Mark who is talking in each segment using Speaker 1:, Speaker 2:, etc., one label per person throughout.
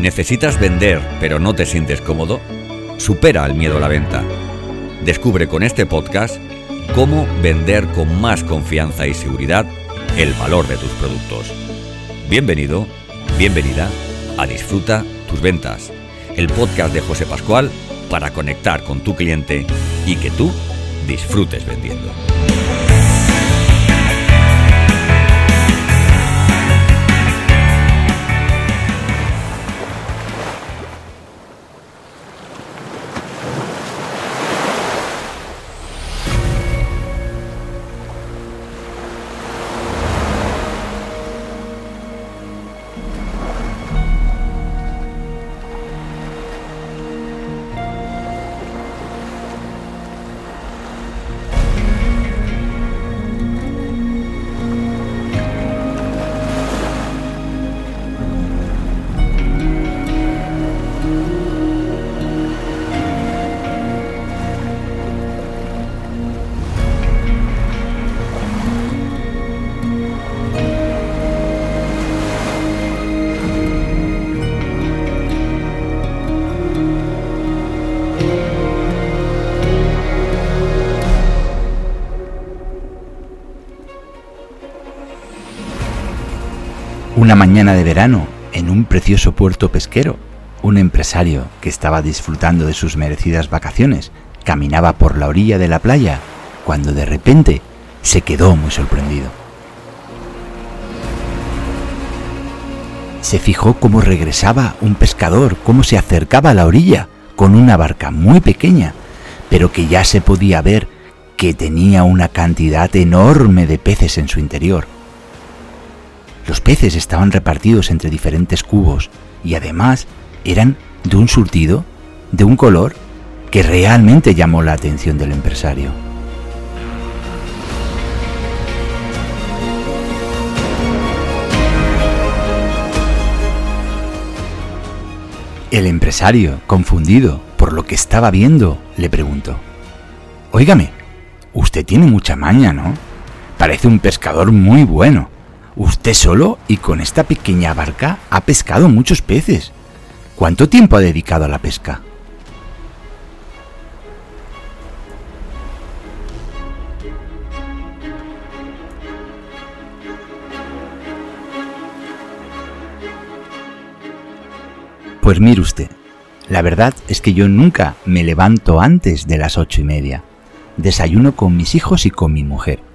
Speaker 1: ¿Necesitas vender pero no te sientes cómodo? Supera el miedo a la venta. Descubre con este podcast cómo vender con más confianza y seguridad el valor de tus productos. Bienvenido, bienvenida a Disfruta tus ventas, el podcast de José Pascual para conectar con tu cliente y que tú disfrutes vendiendo.
Speaker 2: Mañana de verano, en un precioso puerto pesquero, un empresario que estaba disfrutando de sus merecidas vacaciones caminaba por la orilla de la playa cuando de repente se quedó muy sorprendido. Se fijó cómo regresaba un pescador, cómo se acercaba a la orilla con una barca muy pequeña, pero que ya se podía ver que tenía una cantidad enorme de peces en su interior. Los peces estaban repartidos entre diferentes cubos y además eran de un surtido, de un color que realmente llamó la atención del empresario. El empresario, confundido por lo que estaba viendo, le preguntó, Óigame, usted tiene mucha maña, ¿no? Parece un pescador muy bueno. Usted solo y con esta pequeña barca ha pescado muchos peces. ¿Cuánto tiempo ha dedicado a la pesca? Pues mire usted, la verdad es que yo nunca me levanto antes de las ocho y media. Desayuno con mis hijos y con mi mujer.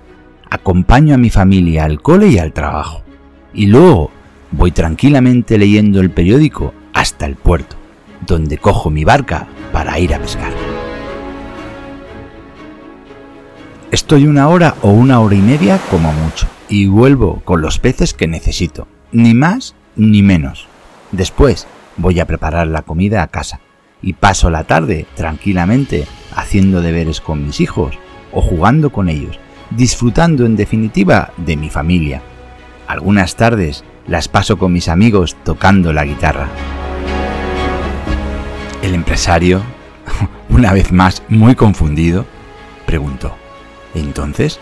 Speaker 2: Acompaño a mi familia al cole y al trabajo. Y luego voy tranquilamente leyendo el periódico hasta el puerto, donde cojo mi barca para ir a pescar. Estoy una hora o una hora y media como mucho y vuelvo con los peces que necesito, ni más ni menos. Después voy a preparar la comida a casa y paso la tarde tranquilamente haciendo deberes con mis hijos o jugando con ellos, disfrutando en definitiva de mi familia. Algunas tardes las paso con mis amigos tocando la guitarra. El empresario, una vez más muy confundido, preguntó, ¿entonces?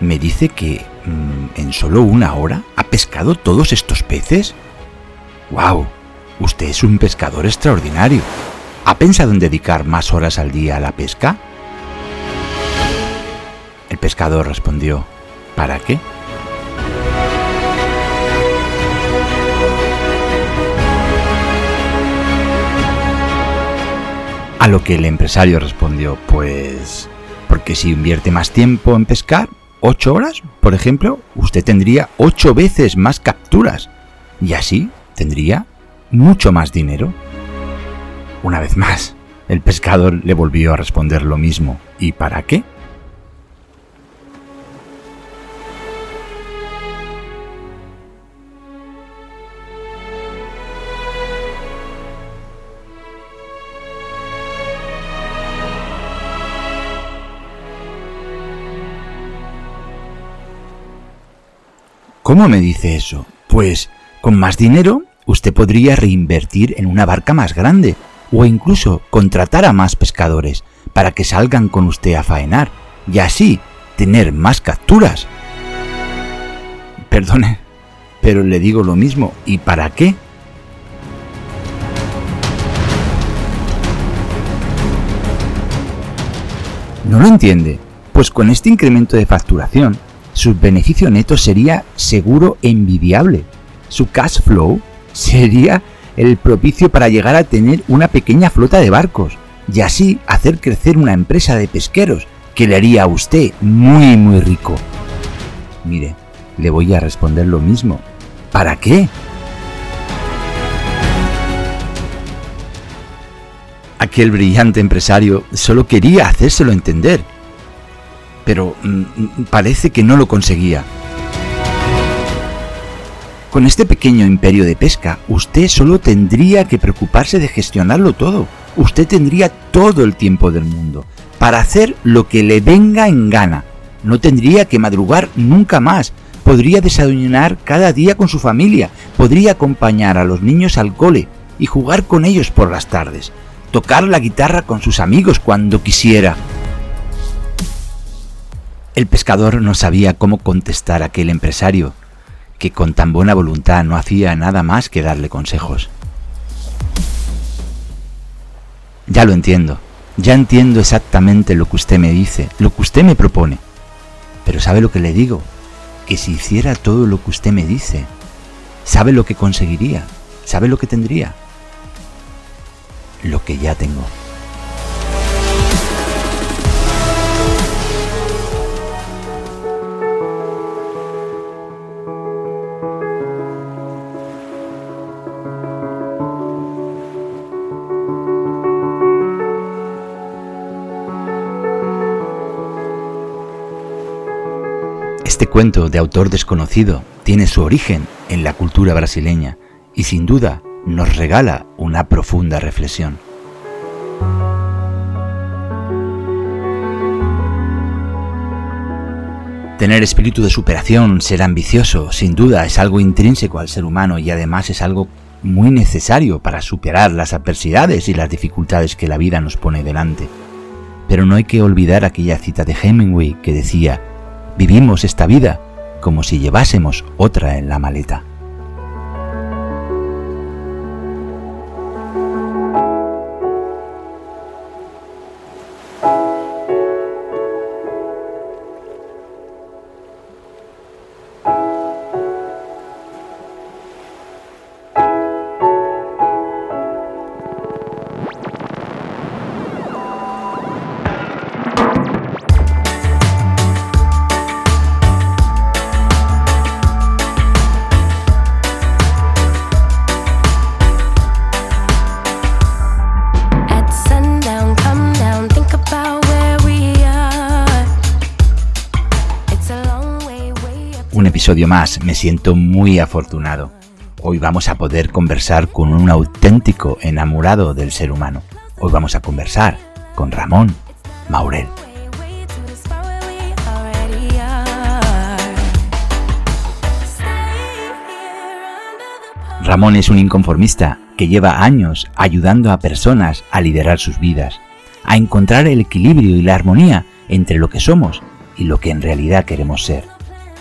Speaker 2: ¿Me dice que mm, en solo una hora ha pescado todos estos peces? ¡Wow! Usted es un pescador extraordinario. ¿Ha pensado en dedicar más horas al día a la pesca? El pescador respondió, ¿para qué? A lo que el empresario respondió, pues, porque si invierte más tiempo en pescar, ocho horas, por ejemplo, usted tendría ocho veces más capturas y así tendría mucho más dinero. Una vez más, el pescador le volvió a responder lo mismo. ¿Y para qué? ¿Cómo me dice eso? Pues con más dinero usted podría reinvertir en una barca más grande o incluso contratar a más pescadores para que salgan con usted a faenar y así tener más capturas. Perdone, pero le digo lo mismo, ¿y para qué? ¿No lo entiende? Pues con este incremento de facturación, su beneficio neto sería seguro envidiable. Su cash flow sería el propicio para llegar a tener una pequeña flota de barcos y así hacer crecer una empresa de pesqueros que le haría a usted muy muy rico. Mire, le voy a responder lo mismo. ¿Para qué? Aquel brillante empresario solo quería hacérselo entender, pero mm, mm, parece que no lo conseguía. Con este pequeño imperio de pesca, usted solo tendría que preocuparse de gestionarlo todo. Usted tendría todo el tiempo del mundo para hacer lo que le venga en gana. No tendría que madrugar nunca más. Podría desayunar cada día con su familia. Podría acompañar a los niños al cole y jugar con ellos por las tardes. Tocar la guitarra con sus amigos cuando quisiera. El pescador no sabía cómo contestar a aquel empresario que con tan buena voluntad no hacía nada más que darle consejos. Ya lo entiendo, ya entiendo exactamente lo que usted me dice, lo que usted me propone. Pero ¿sabe lo que le digo? Que si hiciera todo lo que usted me dice, ¿sabe lo que conseguiría? ¿Sabe lo que tendría? Lo que ya tengo. Este cuento de autor desconocido tiene su origen en la cultura brasileña y sin duda nos regala una profunda reflexión. Tener espíritu de superación, ser ambicioso, sin duda es algo intrínseco al ser humano y además es algo muy necesario para superar las adversidades y las dificultades que la vida nos pone delante. Pero no hay que olvidar aquella cita de Hemingway que decía, Vivimos esta vida como si llevásemos otra en la maleta. Episodio más, me siento muy afortunado. Hoy vamos a poder conversar con un auténtico enamorado del ser humano. Hoy vamos a conversar con Ramón Maurel. Ramón es un inconformista que lleva años ayudando a personas a liderar sus vidas, a encontrar el equilibrio y la armonía entre lo que somos y lo que en realidad queremos ser.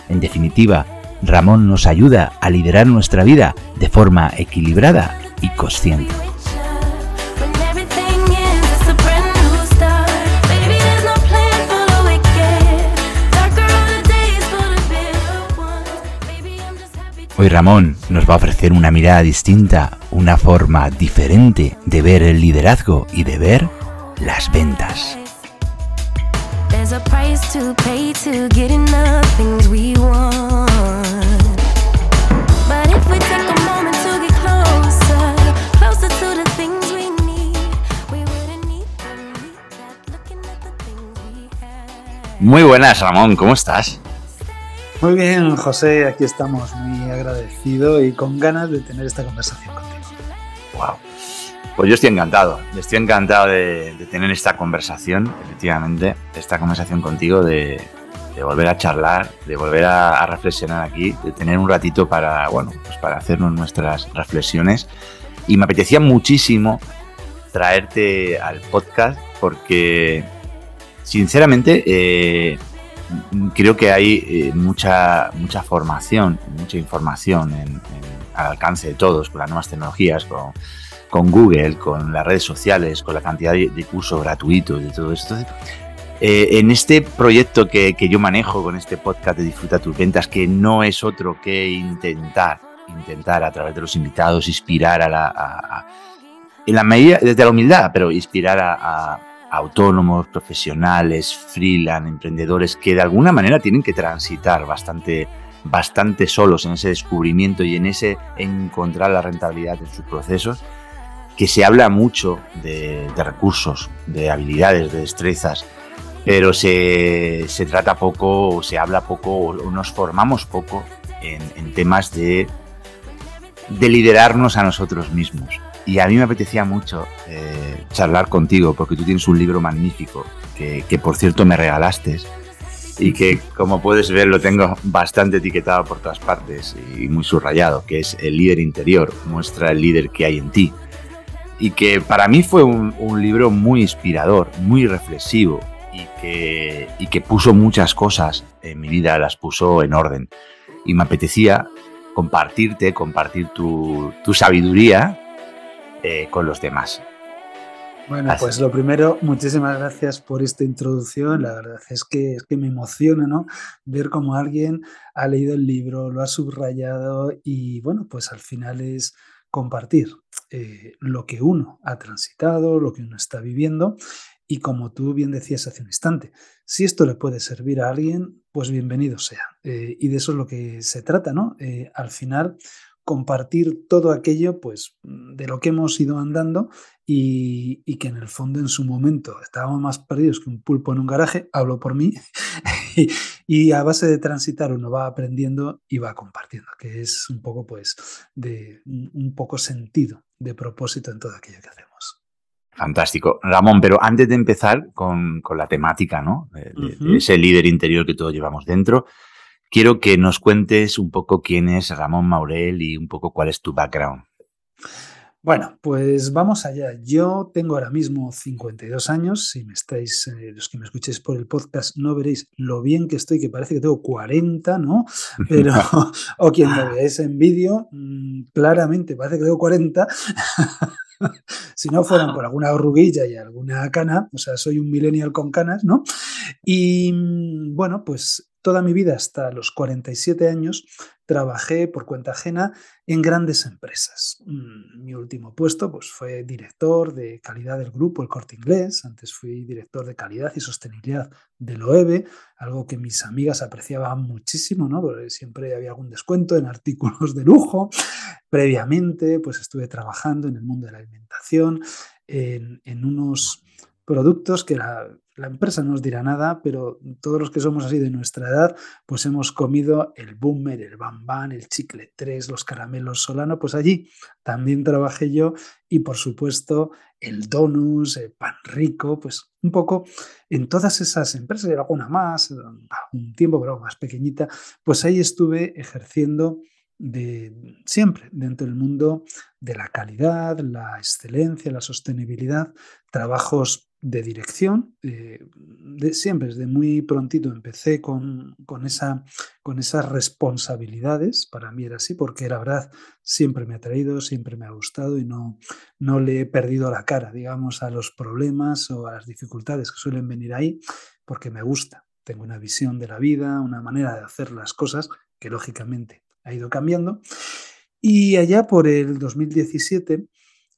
Speaker 2: En definitiva, Ramón nos ayuda a liderar nuestra vida de forma equilibrada y consciente. Hoy Ramón nos va a ofrecer una mirada distinta, una forma diferente de ver el liderazgo y de ver las ventas. Muy buenas, Ramón, ¿cómo estás?
Speaker 3: Muy bien, José, aquí estamos muy agradecido y con ganas de tener esta conversación contigo.
Speaker 2: Wow. Pues yo estoy encantado, estoy encantado de, tener esta conversación, efectivamente, esta conversación contigo, de, volver a charlar, de volver a, reflexionar aquí, de tener un ratito para, bueno, pues para hacernos nuestras reflexiones. Y me apetecía muchísimo traerte al podcast porque, sinceramente, eh, creo que hay eh, mucha, mucha formación, mucha información al alcance de todos con las nuevas tecnologías, con con Google, con las redes sociales, con la cantidad de, cursos gratuitos y todo esto. Eh, en este proyecto que, yo manejo con este podcast de Disfruta tus ventas, que no es otro que intentar, intentar a través de los invitados inspirar a la, en la medida, desde la humildad, pero inspirar a, autónomos, profesionales, freelance, emprendedores que de alguna manera tienen que transitar bastante, bastante solos en ese descubrimiento y en ese encontrar la rentabilidad en sus procesos, que se habla mucho de, recursos, de habilidades, de destrezas, pero se, se trata poco, o se habla poco, o nos formamos poco en, en temas de, de liderarnos a nosotros mismos. Y a mí me apetecía mucho eh, charlar contigo, porque tú tienes un libro magnífico, que, que, por cierto me regalaste, y que como puedes ver lo tengo bastante etiquetado por todas partes y muy subrayado, que es El líder interior, muestra el líder que hay en ti. Y que para mí fue un, un libro muy inspirador, muy reflexivo, y que, y que puso muchas cosas en mi vida, las puso en orden. Y me apetecía compartirte, compartir tu, tu sabiduría eh, con los demás.
Speaker 3: Bueno, pues lo primero, muchísimas gracias por esta introducción. La verdad es que, es que me emociona, ¿no? Ver cómo alguien ha leído el libro, lo ha subrayado y, bueno, pues al final es compartir eh, lo que uno ha transitado, lo que uno está viviendo y como tú bien decías hace un instante, si esto le puede servir a alguien, pues bienvenido sea. Eh, y de eso es lo que se trata, ¿no? Eh, al final, compartir todo aquello, pues, de lo que hemos ido andando y, que en el fondo en su momento estábamos más perdidos que un pulpo en un garaje, hablo por mí, y, a base de transitar uno va aprendiendo y va compartiendo, que es un poco, pues, de un poco sentido, de propósito en todo aquello que hacemos.
Speaker 2: Fantástico. Ramón, pero antes de empezar con, la temática, ¿no? De, ese líder interior que todos llevamos dentro, quiero que nos cuentes un poco quién es Ramón Maurel y un poco cuál es tu background.
Speaker 3: Bueno, pues vamos allá. Yo tengo ahora mismo 52 años. Si me estáis, eh, los que me escuchéis por el podcast, no veréis lo bien que estoy, que parece que tengo 40, ¿no? Pero, o quien me veáis en vídeo, mm, claramente parece que tengo 40. si no fueran por alguna arruguilla y alguna cana, o sea, soy un millennial con canas, ¿no? Y mm, bueno, pues toda mi vida hasta los 47 años trabajé por cuenta ajena en grandes empresas. Mm, mi último puesto pues, fue director de calidad del grupo El Corte Inglés. Antes fui director de calidad y sostenibilidad del OEB, algo que mis amigas apreciaban muchísimo, ¿no? porque siempre había algún descuento en artículos de lujo. Previamente pues, estuve trabajando en el mundo de la alimentación, en, en unos productos que la, la, empresa no os dirá nada, pero todos los que somos así de nuestra edad, pues hemos comido el Boomer, el Bam el Chicle 3, los caramelos Solano, pues allí también trabajé yo y por supuesto el Donus, el Pan Rico, pues un poco en todas esas empresas y alguna más, un tiempo pero más pequeñita, pues ahí estuve ejerciendo de siempre dentro del mundo de la calidad, la excelencia, la sostenibilidad, trabajos de dirección. Eh, de, siempre, desde muy prontito empecé con, con, esa, con esas responsabilidades. Para mí era así, porque la verdad siempre me ha traído, siempre me ha gustado y no, no le he perdido la cara, digamos, a los problemas o a las dificultades que suelen venir ahí, porque me gusta. Tengo una visión de la vida, una manera de hacer las cosas que lógicamente ha ido cambiando. Y allá por el 2017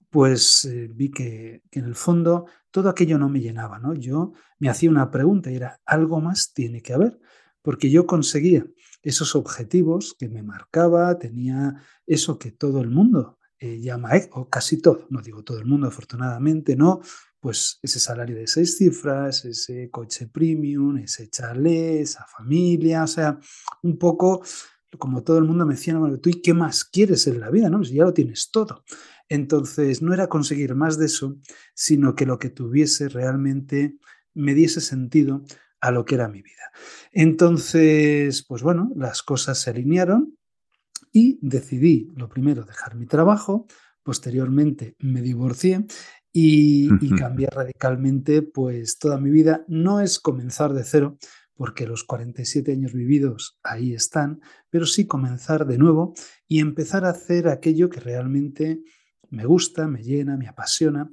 Speaker 3: pues eh, vi que, en el fondo todo aquello no me llenaba, ¿no? Yo me hacía una pregunta y era, algo más tiene que haber, porque yo conseguía esos objetivos que me marcaba, tenía eso que todo el mundo eh, llama, o casi todo, no digo todo el mundo, afortunadamente, no, pues ese salario de seis cifras, ese coche premium, ese chalet, esa familia, o sea, un poco como todo el mundo me decía, ¿tú y qué más quieres en la vida? ¿no? Pues ya lo tienes todo. Entonces, no era conseguir más de eso, sino que lo que tuviese realmente me diese sentido a lo que era mi vida. Entonces, pues bueno, las cosas se alinearon y decidí, lo primero, dejar mi trabajo, posteriormente me divorcié y, y cambié radicalmente pues toda mi vida. No es comenzar de cero, porque los 47 años vividos ahí están, pero sí comenzar de nuevo y empezar a hacer aquello que realmente me gusta, me llena, me apasiona,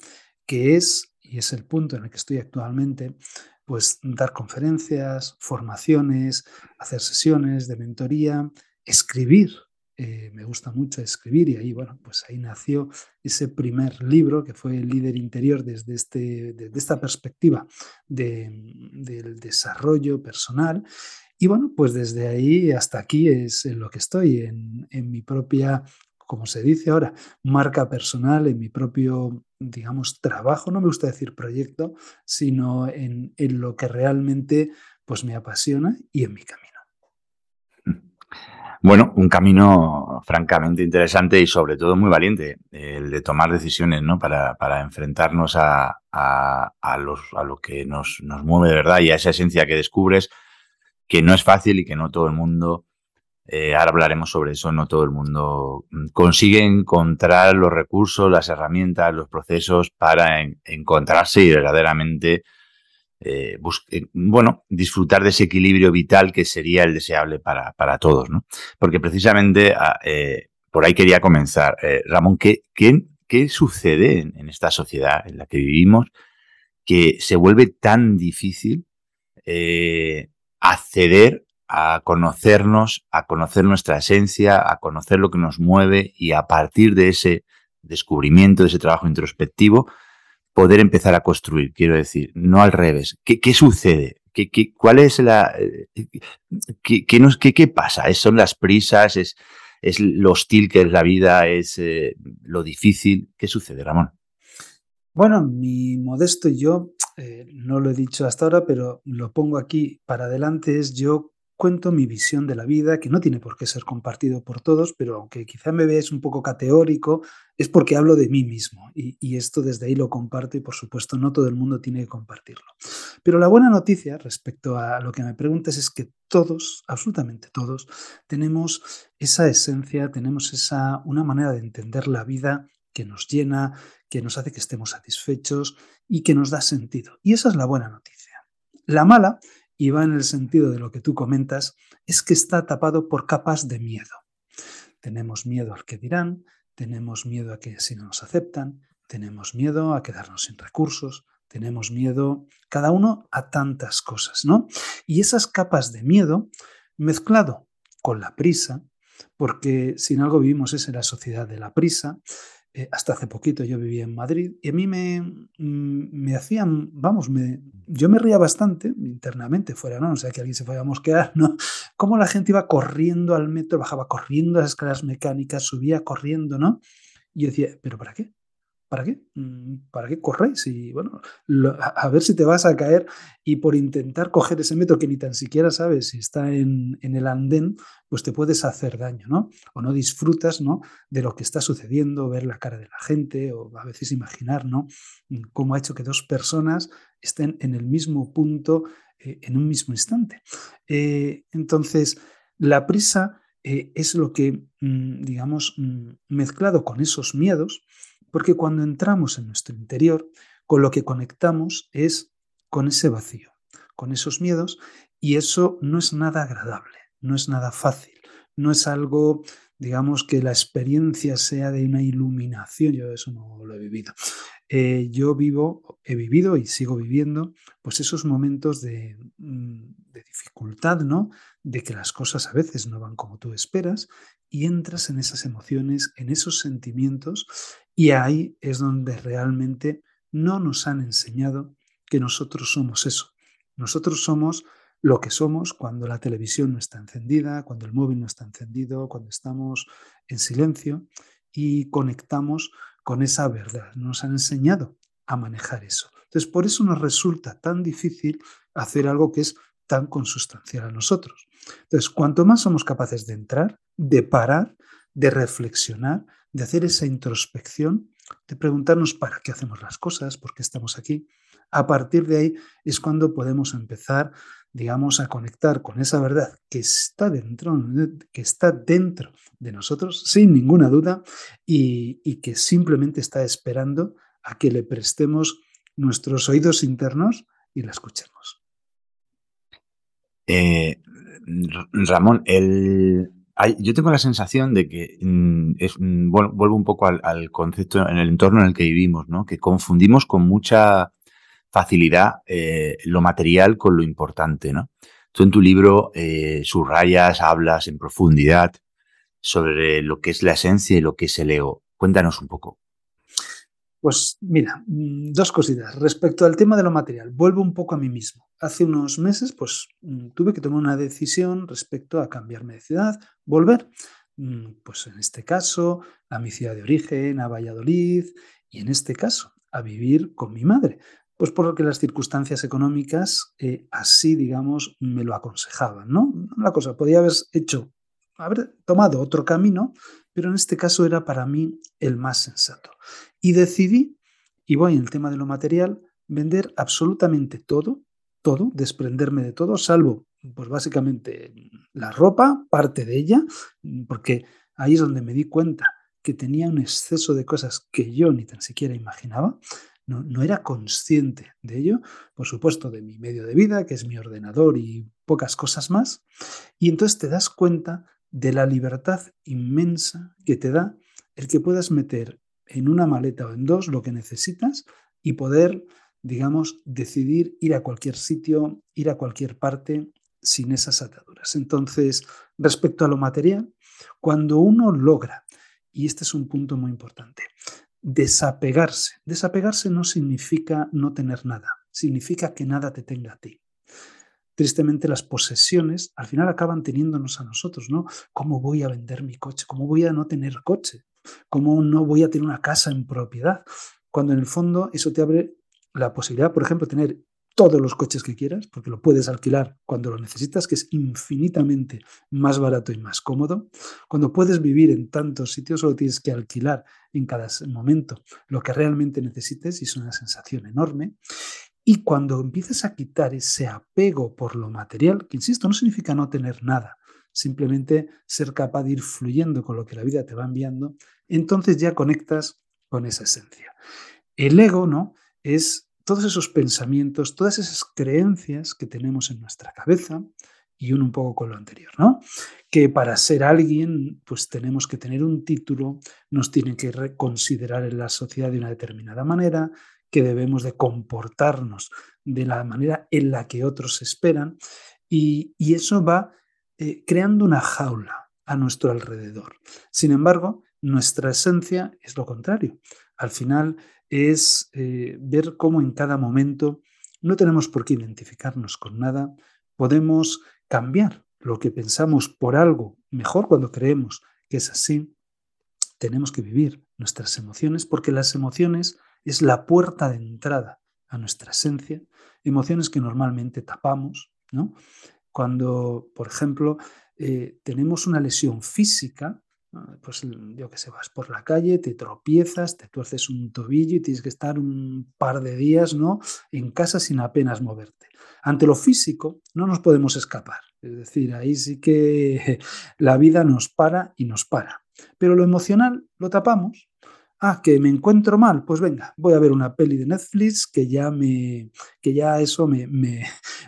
Speaker 3: que es, y es el punto en el que estoy actualmente, pues dar conferencias, formaciones, hacer sesiones de mentoría, escribir. Eh, me gusta mucho escribir y ahí, bueno, pues ahí nació ese primer libro que fue el líder interior desde, este, desde esta perspectiva del desarrollo personal. Y bueno, pues desde ahí hasta aquí es en lo que estoy, en, en mi propia como se dice ahora, marca personal en mi propio, digamos, trabajo, no me gusta decir proyecto, sino en, lo que realmente pues me apasiona y en mi camino.
Speaker 2: Bueno, un camino francamente interesante y sobre todo muy valiente, el de tomar decisiones ¿no? para, enfrentarnos a, a, los, a lo que nos, nos, mueve de verdad y a esa esencia que descubres, que no es fácil y que no todo el mundo eh, ahora hablaremos sobre eso, no todo el mundo mm, consigue encontrar los recursos, las herramientas, los procesos para encontrarse y verdaderamente, eh, eh, bueno, disfrutar de ese equilibrio vital que sería el deseable para, para todos, ¿no? Porque precisamente ah, por ahí quería comenzar. Ramón, ¿qué, qué, sucede en, en, esta sociedad en la que vivimos que se vuelve tan difícil acceder a conocernos, a conocer nuestra esencia, a conocer lo que nos mueve y a partir de ese descubrimiento, de ese trabajo introspectivo, poder empezar a construir, quiero decir, no al revés. ¿Qué, sucede? ¿Qué, cuál es la... Eh, qué, nos, qué, pasa? ¿Son las prisas? ¿Es, ¿Es lo hostil que es la vida? ¿Es eh, lo difícil? ¿Qué sucede, Ramón?
Speaker 3: Bueno, mi modesto yo, eh, no lo he dicho hasta ahora, pero lo pongo aquí para adelante, es yo cuento mi visión de la vida, que no tiene por qué ser compartido por todos, pero aunque quizá me veáis un poco categórico, es porque hablo de mí mismo y, esto desde ahí lo comparto y por supuesto no todo el mundo tiene que compartirlo. Pero la buena noticia respecto a lo que me preguntas es que todos, absolutamente todos, tenemos esa esencia, tenemos esa, una manera de entender la vida que nos llena, que nos hace que estemos satisfechos y que nos da sentido. Y esa es la buena noticia. La mala y va en el sentido de lo que tú comentas, es que está tapado por capas de miedo. Tenemos miedo al que dirán, tenemos miedo a que si no nos aceptan, tenemos miedo a quedarnos sin recursos, tenemos miedo, cada uno a tantas cosas, ¿no? Y esas capas de miedo, mezclado con la prisa, porque si en algo vivimos es en la sociedad de la prisa, eh, hasta hace poquito yo vivía en Madrid y a mí me, mm, me hacían, vamos, me, yo me ría bastante internamente, fuera, ¿no? O sea, que alguien se fuera a mosquear, ¿no? Cómo la gente iba corriendo al metro, bajaba corriendo las escaleras mecánicas, subía corriendo, ¿no? Y yo decía, ¿pero para qué? ¿Para qué? Mm, ¿Para qué corres? Y bueno, a ver si te vas a caer y por intentar coger ese metro que ni tan siquiera sabes si está en, el andén, pues te puedes hacer daño, ¿no? O no disfrutas, ¿no? De lo que está sucediendo, ver la cara de la gente o a veces imaginar, ¿no? Mm, cómo ha hecho que dos personas estén en el mismo punto eh, en un mismo instante. Eh, entonces, la prisa eh, es lo que, mm, digamos, mezclado con esos miedos, porque cuando entramos en nuestro interior, con lo que conectamos es con ese vacío, con esos miedos, y eso no es nada agradable, no es nada fácil, no es algo, digamos, que la experiencia sea de una iluminación, yo eso no lo he vivido. Eh, yo vivo, he vivido y sigo viviendo, pues esos momentos de, mm, de dificultad, ¿no? De que las cosas a veces no van como tú esperas y entras en esas emociones, en esos sentimientos y ahí es donde realmente no nos han enseñado que nosotros somos eso. Nosotros somos lo que somos cuando la televisión no está encendida, cuando el móvil no está encendido, cuando estamos en silencio y conectamos con esa verdad. Nos han enseñado a manejar eso. Entonces, por eso nos resulta tan difícil hacer algo que es tan consustancial a nosotros. Entonces, cuanto más somos capaces de entrar, de parar, de reflexionar, de hacer esa introspección, de preguntarnos para qué hacemos las cosas, por qué estamos aquí. A partir de ahí es cuando podemos empezar, digamos, a conectar con esa verdad que está dentro, que está dentro de nosotros, sin ninguna duda, y, que simplemente está esperando a que le prestemos nuestros oídos internos y la escuchemos.
Speaker 2: Eh, Ramón, el, yo tengo la sensación de que, mm, mm, vuelvo un poco al, concepto en el entorno en el que vivimos, ¿no? Que confundimos con mucha facilidad eh, lo material con lo importante, ¿no? Tú en tu libro eh, subrayas, hablas en profundidad sobre lo que es la esencia y lo que es el ego. Cuéntanos un poco.
Speaker 3: Pues mira, mm, dos cositas. Respecto al tema de lo material, vuelvo un poco a mí mismo. Hace unos meses, pues mm, tuve que tomar una decisión respecto a cambiarme de ciudad, volver, mm, pues en este caso, a mi ciudad de origen, a Valladolid, y en este caso, a vivir con mi madre. Pues porque las circunstancias económicas eh, así, digamos, me lo aconsejaban, ¿no? La cosa podía haber hecho, haber tomado otro camino, pero en este caso era para mí el más sensato. Y decidí, y voy en el tema de lo material, vender absolutamente todo, todo, desprenderme de todo, salvo, pues básicamente la ropa, parte de ella, porque ahí es donde me di cuenta que tenía un exceso de cosas que yo ni tan siquiera imaginaba. No, no, era consciente de ello, por supuesto, de mi medio de vida, que es mi ordenador y pocas cosas más. Y entonces te das cuenta de la libertad inmensa que te da el que puedas meter en una maleta o en dos lo que necesitas y poder, digamos, decidir ir a cualquier sitio, ir a cualquier parte sin esas ataduras. Entonces, respecto a lo material, cuando uno logra, y este es un punto muy importante, desapegarse. Desapegarse no significa no tener nada, significa que nada te tenga a ti. Tristemente las posesiones al final acaban teniéndonos a nosotros, ¿no? ¿Cómo voy a vender mi coche? ¿Cómo voy a no tener coche? ¿Cómo no voy a tener una casa en propiedad? Cuando en el fondo eso te abre la posibilidad, por ejemplo, de tener todos los coches que quieras, porque lo puedes alquilar cuando lo necesitas, que es infinitamente más barato y más cómodo. Cuando puedes vivir en tantos sitios, solo tienes que alquilar en cada momento lo que realmente necesites y es una sensación enorme. Y cuando empiezas a quitar ese apego por lo material, que insisto, no significa no tener nada, simplemente ser capaz de ir fluyendo con lo que la vida te va enviando, entonces ya conectas con esa esencia. El ego, ¿no? Es todos esos pensamientos, todas esas creencias que tenemos en nuestra cabeza y uno un poco con lo anterior, ¿no? Que para ser alguien, pues tenemos que tener un título, nos tienen que reconsiderar en la sociedad de una determinada manera, que debemos de comportarnos de la manera en la que otros esperan y, eso va eh, creando una jaula a nuestro alrededor. Sin embargo, nuestra esencia es lo contrario. Al final es eh, ver cómo en cada momento no tenemos por qué identificarnos con nada, podemos cambiar lo que pensamos por algo mejor cuando creemos que es así. Tenemos que vivir nuestras emociones porque las emociones es la puerta de entrada a nuestra esencia, emociones que normalmente tapamos, ¿no? Cuando, por ejemplo, eh, tenemos una lesión física, pues yo que sé, vas por la calle, te tropiezas, te tuerces un tobillo y tienes que estar un par de días ¿no? en casa sin apenas moverte. Ante lo físico no nos podemos escapar, es decir, ahí sí que la vida nos para y nos para. Pero lo emocional lo tapamos Ah, que me encuentro mal, pues venga, voy a ver una peli de Netflix que ya me, que ya eso me, me,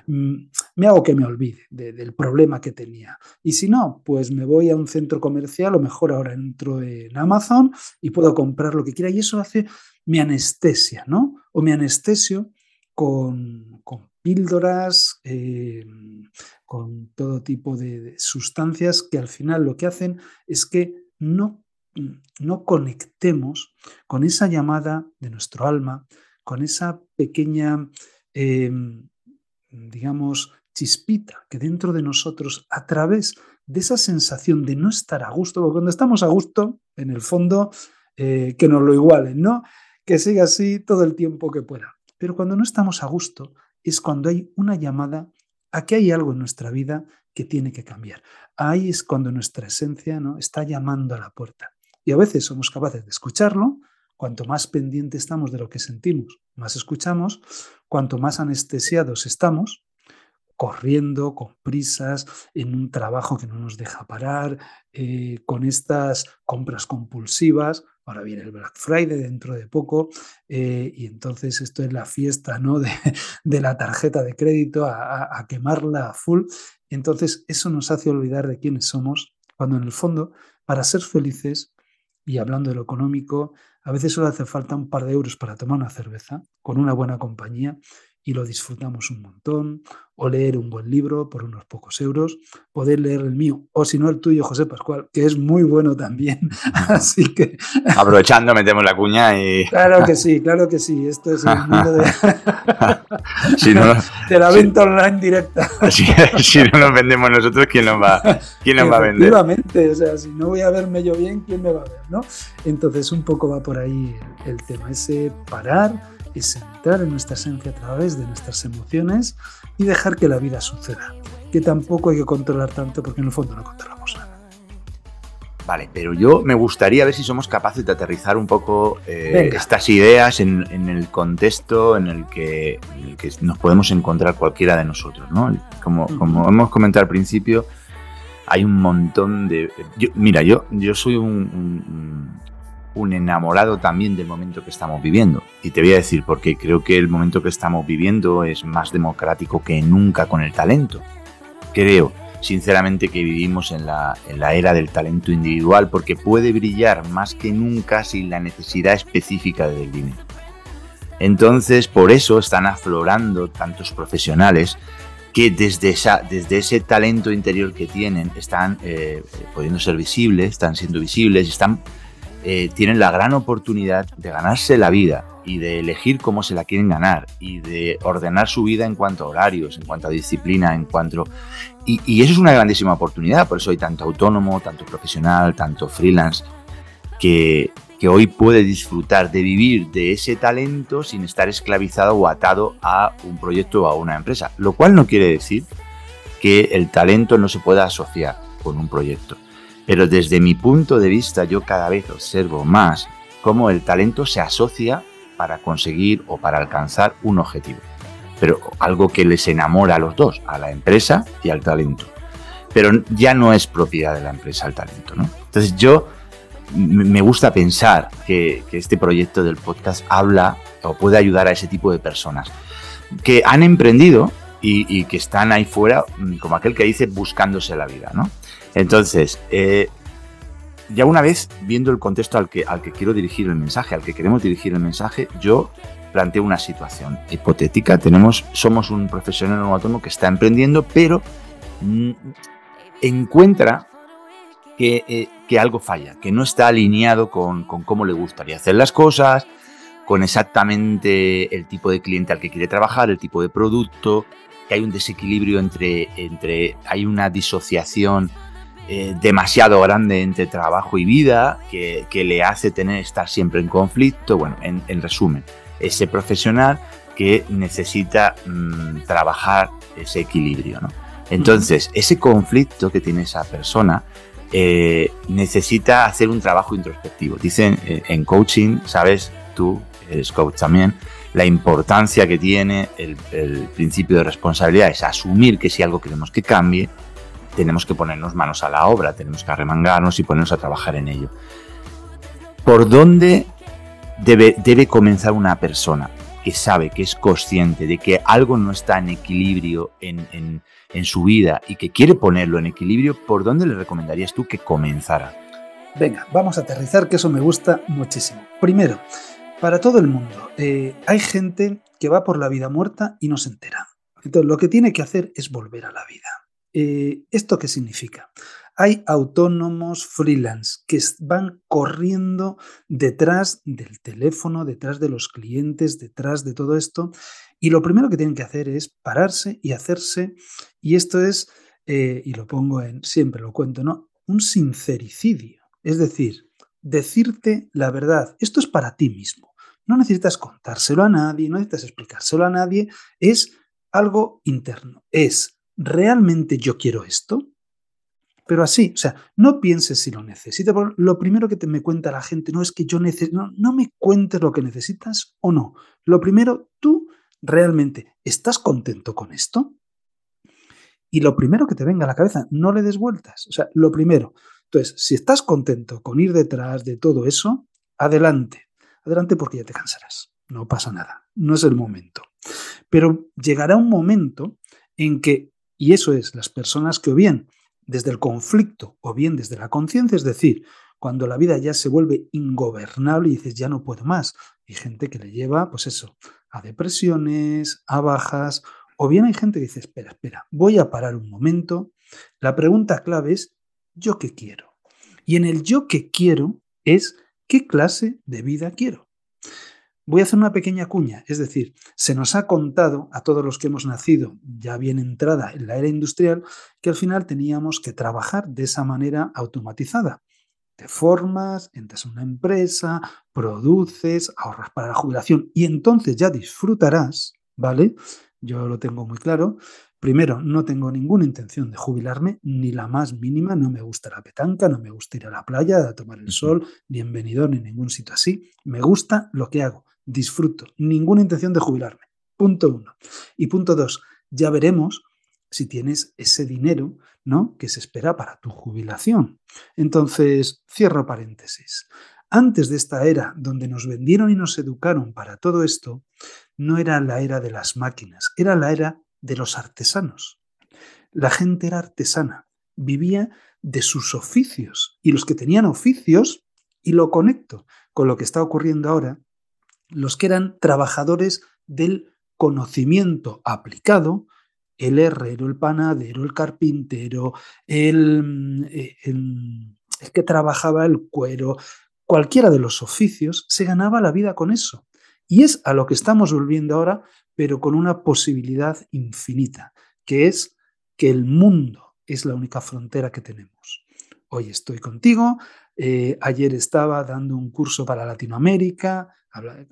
Speaker 3: mm, me hago que me olvide del problema que tenía. Y si no, pues me voy a un centro comercial o mejor ahora entro en Amazon y puedo comprar lo que quiera. Y eso hace mi anestesia, ¿no? O mi anestesio con, píldoras, eh, con todo tipo de sustancias que al final lo que hacen es que no no conectemos con esa llamada de nuestro alma, con esa pequeña, em, digamos, chispita que dentro de nosotros, a través de esa sensación de no estar a gusto, porque cuando estamos a gusto, en el fondo, eh, que nos lo igualen, ¿no? Que siga así todo el tiempo que pueda. Pero cuando no estamos a gusto, es cuando hay una llamada a que hay algo en nuestra vida que tiene que cambiar. Ahí es cuando nuestra esencia ¿no? está llamando a la puerta. Y a veces somos capaces de escucharlo, cuanto más pendiente estamos de lo que sentimos, más escuchamos, cuanto más anestesiados estamos, corriendo, con prisas, en un trabajo que no nos deja parar, eh, con estas compras compulsivas. Ahora viene el Black Friday dentro de poco eh, y entonces esto es la fiesta ¿no? de, la tarjeta de crédito a, a quemarla a full. Entonces eso nos hace olvidar de quiénes somos, cuando en el fondo, para ser felices, Y hablando de lo económico, a veces solo hace falta un par de euros para tomar una cerveza con una buena compañía y lo disfrutamos un montón, o leer un buen libro por unos pocos euros, poder leer el mío, o si no el tuyo, José Pascual, que es muy bueno también. Así que...
Speaker 2: Aprovechando, metemos la cuña y...
Speaker 3: Claro que sí, claro que sí. Esto es el mundo de, de la venta online directa.
Speaker 2: Si, no nos vendemos nosotros, ¿quién nos va, quién nos va a vender?
Speaker 3: Efectivamente, o sea, si no voy a verme yo bien, ¿quién me va a ver? ¿no? Entonces, un poco va por ahí el tema, ese parar es entrar en nuestra esencia a través de nuestras emociones y dejar que la vida suceda. Que tampoco hay que controlar tanto porque en el fondo no controlamos nada.
Speaker 2: Vale, pero yo me gustaría ver si somos capaces de aterrizar un poco eh, estas ideas en, el contexto en el, que, nos podemos encontrar cualquiera de nosotros. ¿no? Como, como hemos comentado al principio, hay un montón de... mira, yo, yo soy un un enamorado también del momento que estamos viviendo. Y te voy a decir porque creo que el momento que estamos viviendo es más democrático que nunca con el talento. Creo, sinceramente, que vivimos en la, en la era del talento individual porque puede brillar más que nunca sin la necesidad específica del dinero. Entonces, por eso están aflorando tantos profesionales que desde, esa, desde ese talento interior que tienen están eh, pudiendo ser visibles, están siendo visibles, están eh, tienen la gran oportunidad de ganarse la vida y de elegir cómo se la quieren ganar y de ordenar su vida en cuanto a horarios, en cuanto a disciplina, en cuanto... Y, eso es una grandísima oportunidad, por eso hay tanto autónomo, tanto profesional, tanto freelance, que, que hoy puede disfrutar de vivir de ese talento sin estar esclavizado o atado a un proyecto o a una empresa. Lo cual no quiere decir que el talento no se pueda asociar con un proyecto. Pero desde mi punto de vista yo cada vez observo más cómo el talento se asocia para conseguir o para alcanzar un objetivo. Pero algo que les enamora a los dos, a la empresa y al talento. Pero ya no es propiedad de la empresa el talento. ¿no? Entonces yo me gusta pensar que, este proyecto del podcast habla o puede ayudar a ese tipo de personas que han emprendido y, y, que están ahí fuera, mm, como aquel que dice, buscándose la vida, ¿no? Entonces, eh, ya una vez viendo el contexto al que, al que quiero dirigir el mensaje, al que queremos dirigir el mensaje, yo planteo una situación hipotética. Tenemos, somos un profesional autónomo que está emprendiendo, pero mm, encuentra eh, que, algo falla, que no está alineado con, con, cómo le gustaría hacer las cosas, con exactamente el tipo de cliente al que quiere trabajar, el tipo de producto, que hay un desequilibrio entre, entre hay una disociación eh, demasiado grande entre trabajo y vida que, le hace tener estar siempre en conflicto. Bueno, en, resumen, ese profesional que necesita mm, trabajar ese equilibrio. ¿no? Entonces, ese conflicto que tiene esa persona eh, necesita hacer un trabajo introspectivo. Dicen eh, en coaching, sabes, tú eres coach también, la importancia que tiene el, el principio de responsabilidad es asumir que si algo queremos que cambie, tenemos que ponernos manos a la obra, tenemos que arremangarnos y ponernos a trabajar en ello. ¿Por dónde debe, comenzar una persona que sabe, que es consciente de que algo no está en equilibrio en, en su vida y que quiere ponerlo en equilibrio? ¿Por dónde le recomendarías tú que comenzara?
Speaker 3: Venga, vamos a aterrizar, que eso me gusta muchísimo. Primero, para todo el mundo, eh, hay gente que va por la vida muerta y no se entera. Entonces, lo que tiene que hacer es volver a la vida. Eh, ¿Esto qué significa? Hay autónomos freelance que van corriendo detrás del teléfono, detrás de los clientes, detrás de todo esto. Y lo primero que tienen que hacer es pararse y hacerse, y esto es, eh, y lo pongo en, siempre lo cuento, ¿no? Un sincericidio. Es decir, decirte la verdad. Esto es para ti mismo. No necesitas contárselo a nadie, no necesitas explicárselo a nadie. Es algo interno. Es ¿realmente yo quiero esto? Pero así, o sea, no pienses si lo necesitas. Lo primero que te me cuenta la gente no es que yo necesito, no, no me cuentes lo que necesitas o no. Lo primero, tú realmente estás contento con esto. Y lo primero que te venga a la cabeza, no le des vueltas. O sea, lo primero. Entonces, si estás contento con ir detrás de todo eso, adelante. Adelante porque ya te cansarás. No pasa nada. No es el momento. Pero llegará un momento en que y eso es las personas que o bien desde el conflicto o bien desde la conciencia, es decir, cuando la vida ya se vuelve ingobernable y dices, ya no puedo más. Hay gente que le lleva, pues eso, a depresiones, a bajas, o bien hay gente que dice, espera, espera, voy a parar un momento. La pregunta clave es, ¿yo qué quiero? Y en el yo que quiero es, ¿qué clase de vida quiero? Voy a hacer una pequeña cuña, es decir, se nos ha contado a todos los que hemos nacido ya bien entrada en la era industrial que al final teníamos que trabajar de esa manera automatizada. Te formas, entras en una empresa, produces, ahorras para la jubilación y entonces ya disfrutarás, ¿vale? Yo lo tengo muy claro. Primero, no tengo ninguna intención de jubilarme, ni la más mínima. No me gusta la petanca, no me gusta ir a la playa a tomar el sol, ni en ni en ningún sitio así. Me gusta lo que hago disfruto, ninguna intención de jubilarme. Punto uno. Y punto dos, ya veremos si tienes ese dinero, ¿no? Que se espera para tu jubilación. Entonces, cierro paréntesis. Antes de esta era donde nos vendieron y nos educaron para todo esto, no era la era de las máquinas, era la era de los artesanos. La gente era artesana, vivía de sus oficios y los que tenían oficios, y lo conecto con lo que está ocurriendo ahora, los que eran trabajadores del conocimiento aplicado, el herrero, el panadero, el carpintero, el, eh, el, que trabajaba el cuero, cualquiera de los oficios, se ganaba la vida con eso. Y es a lo que estamos volviendo ahora, pero con una posibilidad infinita, que es que el mundo es la única frontera que tenemos. Hoy estoy contigo, eh, ayer estaba dando un curso para Latinoamérica,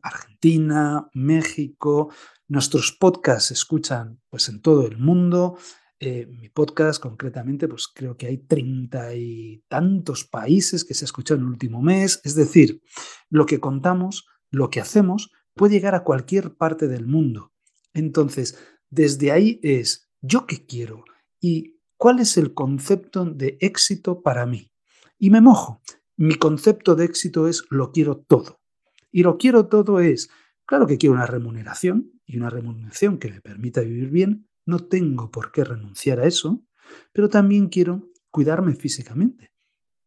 Speaker 3: Argentina, México. Nuestros podcasts se escuchan pues, en todo el mundo. Eh, mi podcast concretamente, pues creo que hay treinta y tantos países que se ha escuchado en el último mes. Es decir, lo que contamos, lo que hacemos, puede llegar a cualquier parte del mundo. Entonces, desde ahí es, ¿yo qué quiero? ¿Y cuál es el concepto de éxito para mí? Y me mojo. Mi concepto de éxito es lo quiero todo. Y lo quiero todo es, claro que quiero una remuneración y una remuneración que me permita vivir bien. No tengo por qué renunciar a eso, pero también quiero cuidarme físicamente.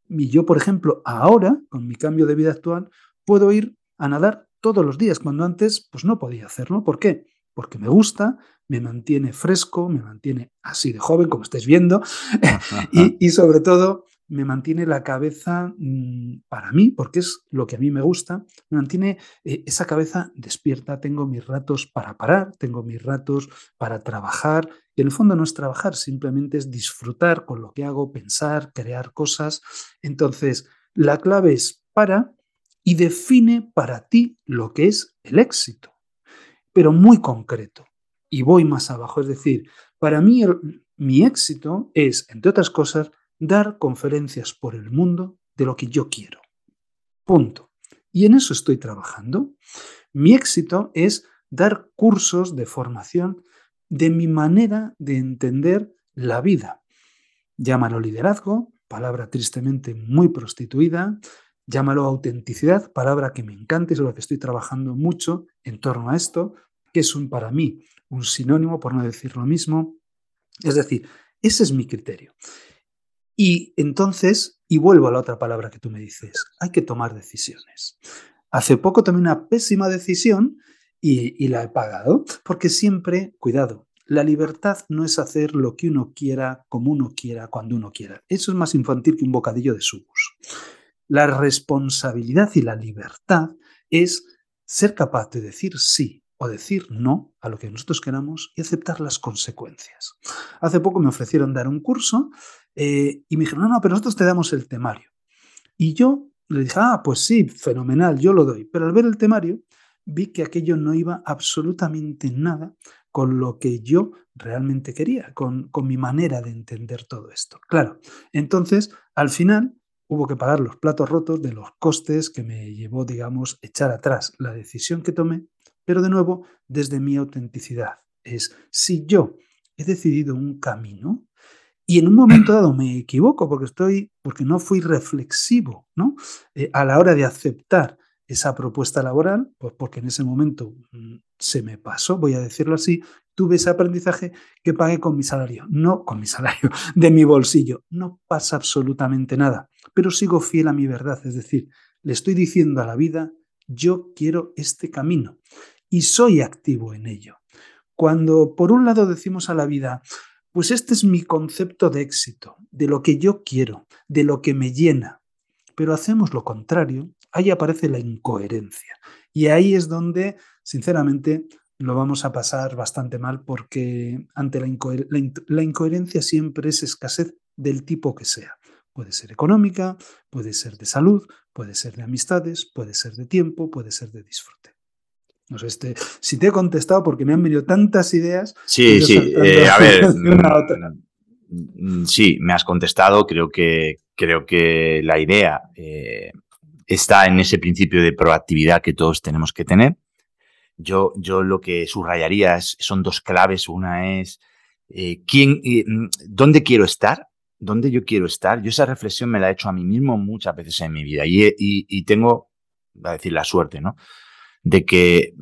Speaker 3: Y yo, por ejemplo, ahora, con mi cambio de vida actual, puedo ir a nadar todos los días, cuando antes pues no podía hacerlo. ¿Por qué? Porque me gusta, me mantiene fresco, me mantiene así de joven, como estáis viendo, y, y, sobre todo me mantiene la cabeza mm, para mí, porque es lo que a mí me gusta, me mantiene eh, esa cabeza despierta, tengo mis ratos para parar, tengo mis ratos para trabajar, y en el fondo no es trabajar, simplemente es disfrutar con lo que hago, pensar, crear cosas. Entonces, la clave es para y define para ti lo que es el éxito, pero muy concreto. Y voy más abajo, es decir, para mí mi éxito es, entre otras cosas, dar conferencias por el mundo de lo que yo quiero. Punto. Y en eso estoy trabajando. Mi éxito es dar cursos de formación de mi manera de entender la vida. Llámalo liderazgo, palabra tristemente muy prostituida. Llámalo autenticidad, palabra que me encanta y sobre la que estoy trabajando mucho en torno a esto, que es un, para mí un sinónimo, por no decir lo mismo. Es decir, ese es mi criterio. Y entonces, y vuelvo a la otra palabra que tú me dices, hay que tomar decisiones. Hace poco tomé una pésima decisión y, la he pagado, porque siempre, cuidado, la libertad no es hacer lo que uno quiera, como uno quiera, cuando uno quiera. Eso es más infantil que un bocadillo de subus. La responsabilidad y la libertad es ser capaz de decir sí o decir no a lo que nosotros queramos y aceptar las consecuencias. Hace poco me ofrecieron dar un curso eh, y me dijeron, no, no, pero nosotros te damos el temario. Y yo le dije, ah, pues sí, fenomenal, yo lo doy. Pero al ver el temario, vi que aquello no iba absolutamente nada con lo que yo realmente quería, con, con mi manera de entender todo esto. Claro, entonces, al final, hubo que pagar los platos rotos de los costes que me llevó, digamos, echar atrás la decisión que tomé, pero de nuevo, desde mi autenticidad. Es, si yo he decidido un camino, y en un momento dado me equivoco porque estoy, porque no fui reflexivo, ¿no? Eh, a la hora de aceptar esa propuesta laboral, pues porque en ese momento mm, se me pasó, voy a decirlo así, tuve ese aprendizaje que pagué con mi salario, no con mi salario, de mi bolsillo. No pasa absolutamente nada, pero sigo fiel a mi verdad, es decir, le estoy diciendo a la vida, yo quiero este camino y soy activo en ello. Cuando por un lado decimos a la vida, pues este es mi concepto de éxito, de lo que yo quiero, de lo que me llena, pero hacemos lo contrario, ahí aparece la incoherencia. Y ahí es donde, sinceramente, lo vamos a pasar bastante mal porque ante la, la, incoherencia siempre es escasez del tipo que sea. Puede ser económica, puede ser de salud, puede ser de amistades, puede ser de tiempo, puede ser de disfrute. No sé este, si te he contestado porque me han venido tantas ideas.
Speaker 2: Sí, sí, eh, a ver. Mm, sí, me has contestado. Creo que, creo que la idea eh, está en ese principio de proactividad que todos tenemos que tener. Yo, yo lo que subrayaría son dos claves. Una es eh, quién, mm, dónde quiero estar, dónde yo quiero estar. Yo esa reflexión me la he hecho a mí mismo muchas veces en mi vida y, y, y tengo, va a decir, la suerte, ¿no? De que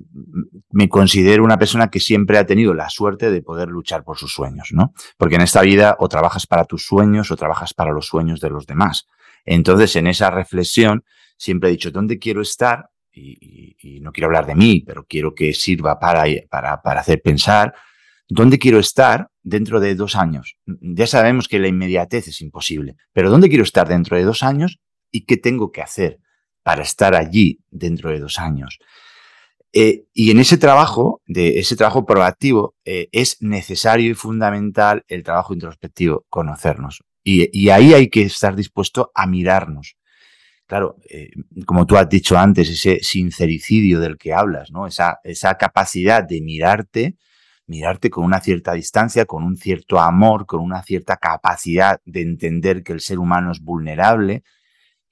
Speaker 2: me considero una persona que siempre ha tenido la suerte de poder luchar por sus sueños, ¿no? Porque en esta vida o trabajas para tus sueños o trabajas para los sueños de los demás. Entonces, en esa reflexión, siempre he dicho, ¿dónde quiero estar? Y, no quiero hablar de mí, pero quiero que sirva para, para, para hacer pensar, ¿dónde quiero estar dentro de dos años? Ya sabemos que la inmediatez es imposible, pero ¿dónde quiero estar dentro de dos años y qué tengo que hacer para estar allí dentro de dos años? Eh, y en ese trabajo, de ese trabajo proactivo, eh, es necesario y fundamental el trabajo introspectivo, conocernos. Y, ahí hay que estar dispuesto a mirarnos. Claro, eh, como tú has dicho antes, ese sincericidio del que hablas, ¿no? Esa, esa capacidad de mirarte, mirarte con una cierta distancia, con un cierto amor, con una cierta capacidad de entender que el ser humano es vulnerable,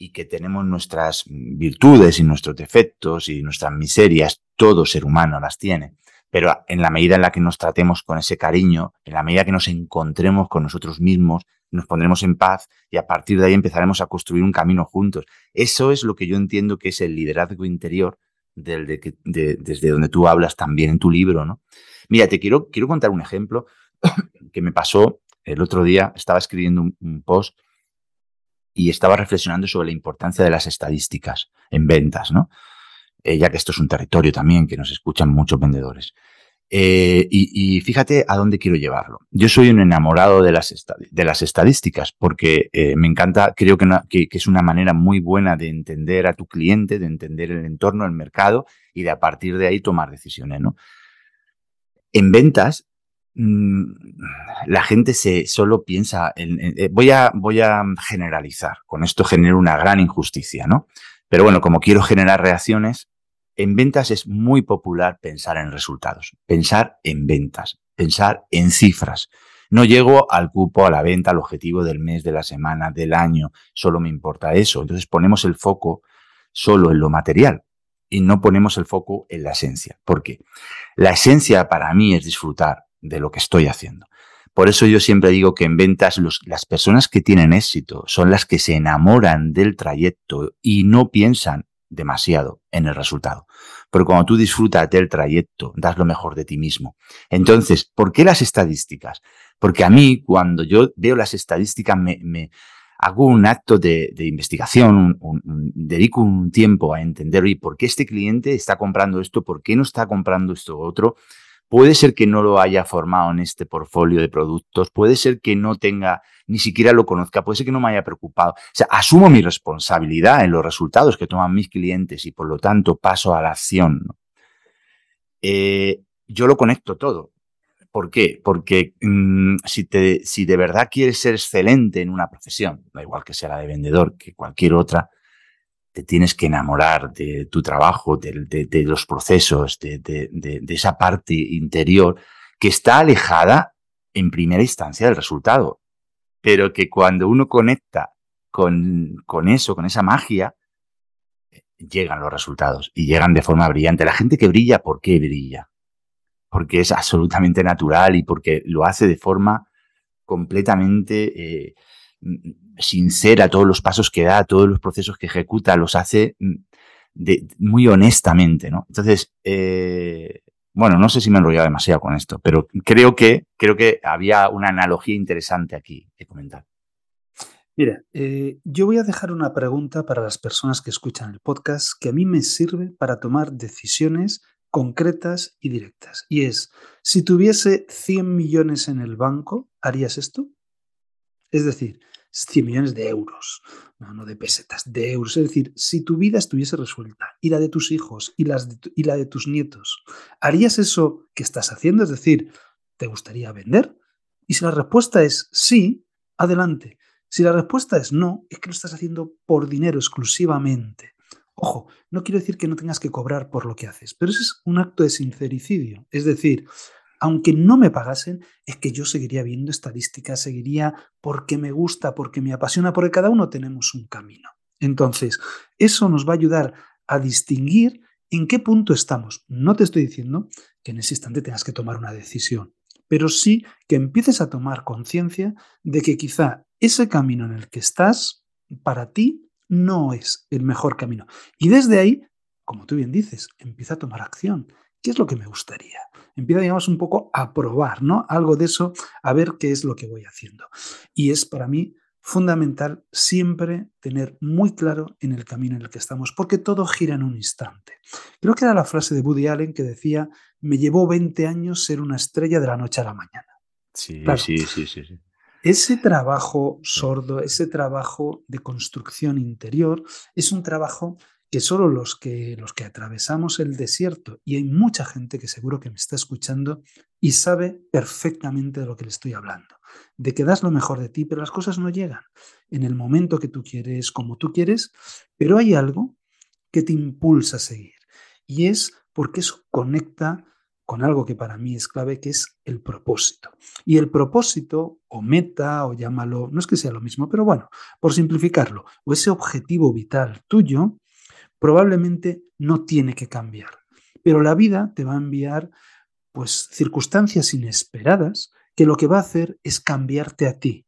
Speaker 2: y que tenemos nuestras virtudes y nuestros defectos y nuestras miserias, todo ser humano las tiene. Pero en la medida en la que nos tratemos con ese cariño, en la medida que nos encontremos con nosotros mismos, nos pondremos en paz y a partir de ahí empezaremos a construir un camino juntos. Eso es lo que yo entiendo que es el liderazgo interior del de, desde donde tú hablas también en tu libro, ¿no? Mira, te quiero, quiero contar un ejemplo que me pasó el otro día. Estaba escribiendo un post y estaba reflexionando sobre la importancia de las estadísticas en ventas, ¿no? Eh, ya que esto es un territorio también que nos escuchan muchos vendedores. Eh, y, fíjate a dónde quiero llevarlo. Yo soy un enamorado de las, estadísticas porque eh, me encanta, creo que, es una manera muy buena de entender a tu cliente, de entender el entorno, el mercado y de a partir de ahí tomar decisiones. ¿no? En ventas Mm, la gente se solo piensa en, voy a voy a generalizar con esto genero una gran injusticia no pero bueno como quiero generar reacciones en ventas es muy popular pensar en resultados pensar en ventas pensar en cifras no llego al cupo a la venta al objetivo del mes de la semana del año solo me importa eso entonces ponemos el foco solo en lo material y no ponemos el foco en la esencia. ¿Por qué? La esencia para mí es disfrutar de lo que estoy haciendo. Por eso yo siempre digo que en ventas las personas que tienen éxito son las que se enamoran del trayecto y no piensan demasiado en el resultado. Pero cuando tú disfrutas del trayecto, das lo mejor de ti mismo. Entonces, ¿por qué las estadísticas? Porque a mí, cuando yo veo las estadísticas, me, hago un acto de, investigación, dedico un tiempo a entender, y ¿por qué este cliente está comprando esto? ¿Por qué no está comprando esto otro? Puede ser que no lo haya formado en este portfolio de productos, puede ser que no tenga, ni siquiera lo conozca, puede ser que no me haya preocupado. O sea, asumo mi responsabilidad en los resultados que toman mis clientes y por lo tanto paso a la acción. Eh, yo lo conecto todo. ¿Por qué? Porque mm, si, te, si de verdad quieres ser excelente en una profesión, da igual que sea la de vendedor que cualquier otra, te tienes que enamorar de tu trabajo, de, los procesos, de, esa parte interior que está alejada en primera instancia del resultado, pero que cuando uno conecta con, eso, con esa magia, llegan los resultados y llegan de forma brillante. La gente que brilla, ¿por qué brilla? Porque es absolutamente natural y porque lo hace de forma completamente eh, sincera, todos los pasos que da, todos los procesos que ejecuta, los hace mm, muy honestamente, ¿no? Entonces, eh, Bueno, no sé si me he enrollado demasiado con esto, pero creo que, creo que había una analogía interesante aquí que comentar.
Speaker 3: Mira, eh, yo voy a dejar una pregunta para las personas que escuchan el podcast que a mí me sirve para tomar decisiones concretas y directas. Y es, si tuviese 100 millones en el banco, ¿harías esto? Es decir, 100 millones de euros, no, de pesetas, de euros. Es decir, si tu vida estuviese resuelta y la de tus hijos y, las y la de tus nietos, ¿harías eso que estás haciendo? Es decir, ¿te gustaría vender? Y si la respuesta es sí, adelante. Si la respuesta es no, es que lo estás haciendo por dinero exclusivamente. Ojo, no quiero decir que no tengas que cobrar por lo que haces, pero ese es un acto de sincericidio. Es decir, aunque no me pagasen, es que yo seguiría viendo estadísticas, seguiría porque me gusta, porque me apasiona, porque cada uno tenemos un camino. Entonces, eso nos va a ayudar a distinguir en qué punto estamos. No te estoy diciendo que en ese instante tengas que tomar una decisión, pero sí que empieces a tomar conciencia de que quizá ese camino en el que estás, para ti, no es el mejor camino. Y desde ahí, como tú bien dices, empieza a tomar acción. ¿Qué es lo que me gustaría? Empieza, digamos, un poco a probar, ¿no? Algo de eso, a ver qué es lo que voy haciendo. Y es para mí fundamental siempre tener muy claro en el camino en el que estamos, porque todo gira en un instante. Creo que era la frase de Woody Allen que decía, me llevó 20 años ser una estrella de la noche a la mañana.
Speaker 2: Sí, sí, sí, sí, sí.
Speaker 3: Ese trabajo sordo, ese trabajo de construcción interior, es un trabajo que solo los que, los que atravesamos el desierto, y hay mucha gente que seguro que me está escuchando y sabe perfectamente de lo que le estoy hablando, de que das lo mejor de ti, pero las cosas no llegan en el momento que tú quieres, como tú quieres, pero hay algo que te impulsa a seguir, y es porque eso conecta con algo que para mí es clave, que es el propósito. Y el propósito, o meta, o llámalo, no es que sea lo mismo, pero bueno, por simplificarlo, o ese objetivo vital tuyo, probablemente no tiene que cambiar. Pero la vida te va a enviar pues circunstancias inesperadas que lo que va a hacer es cambiarte a ti.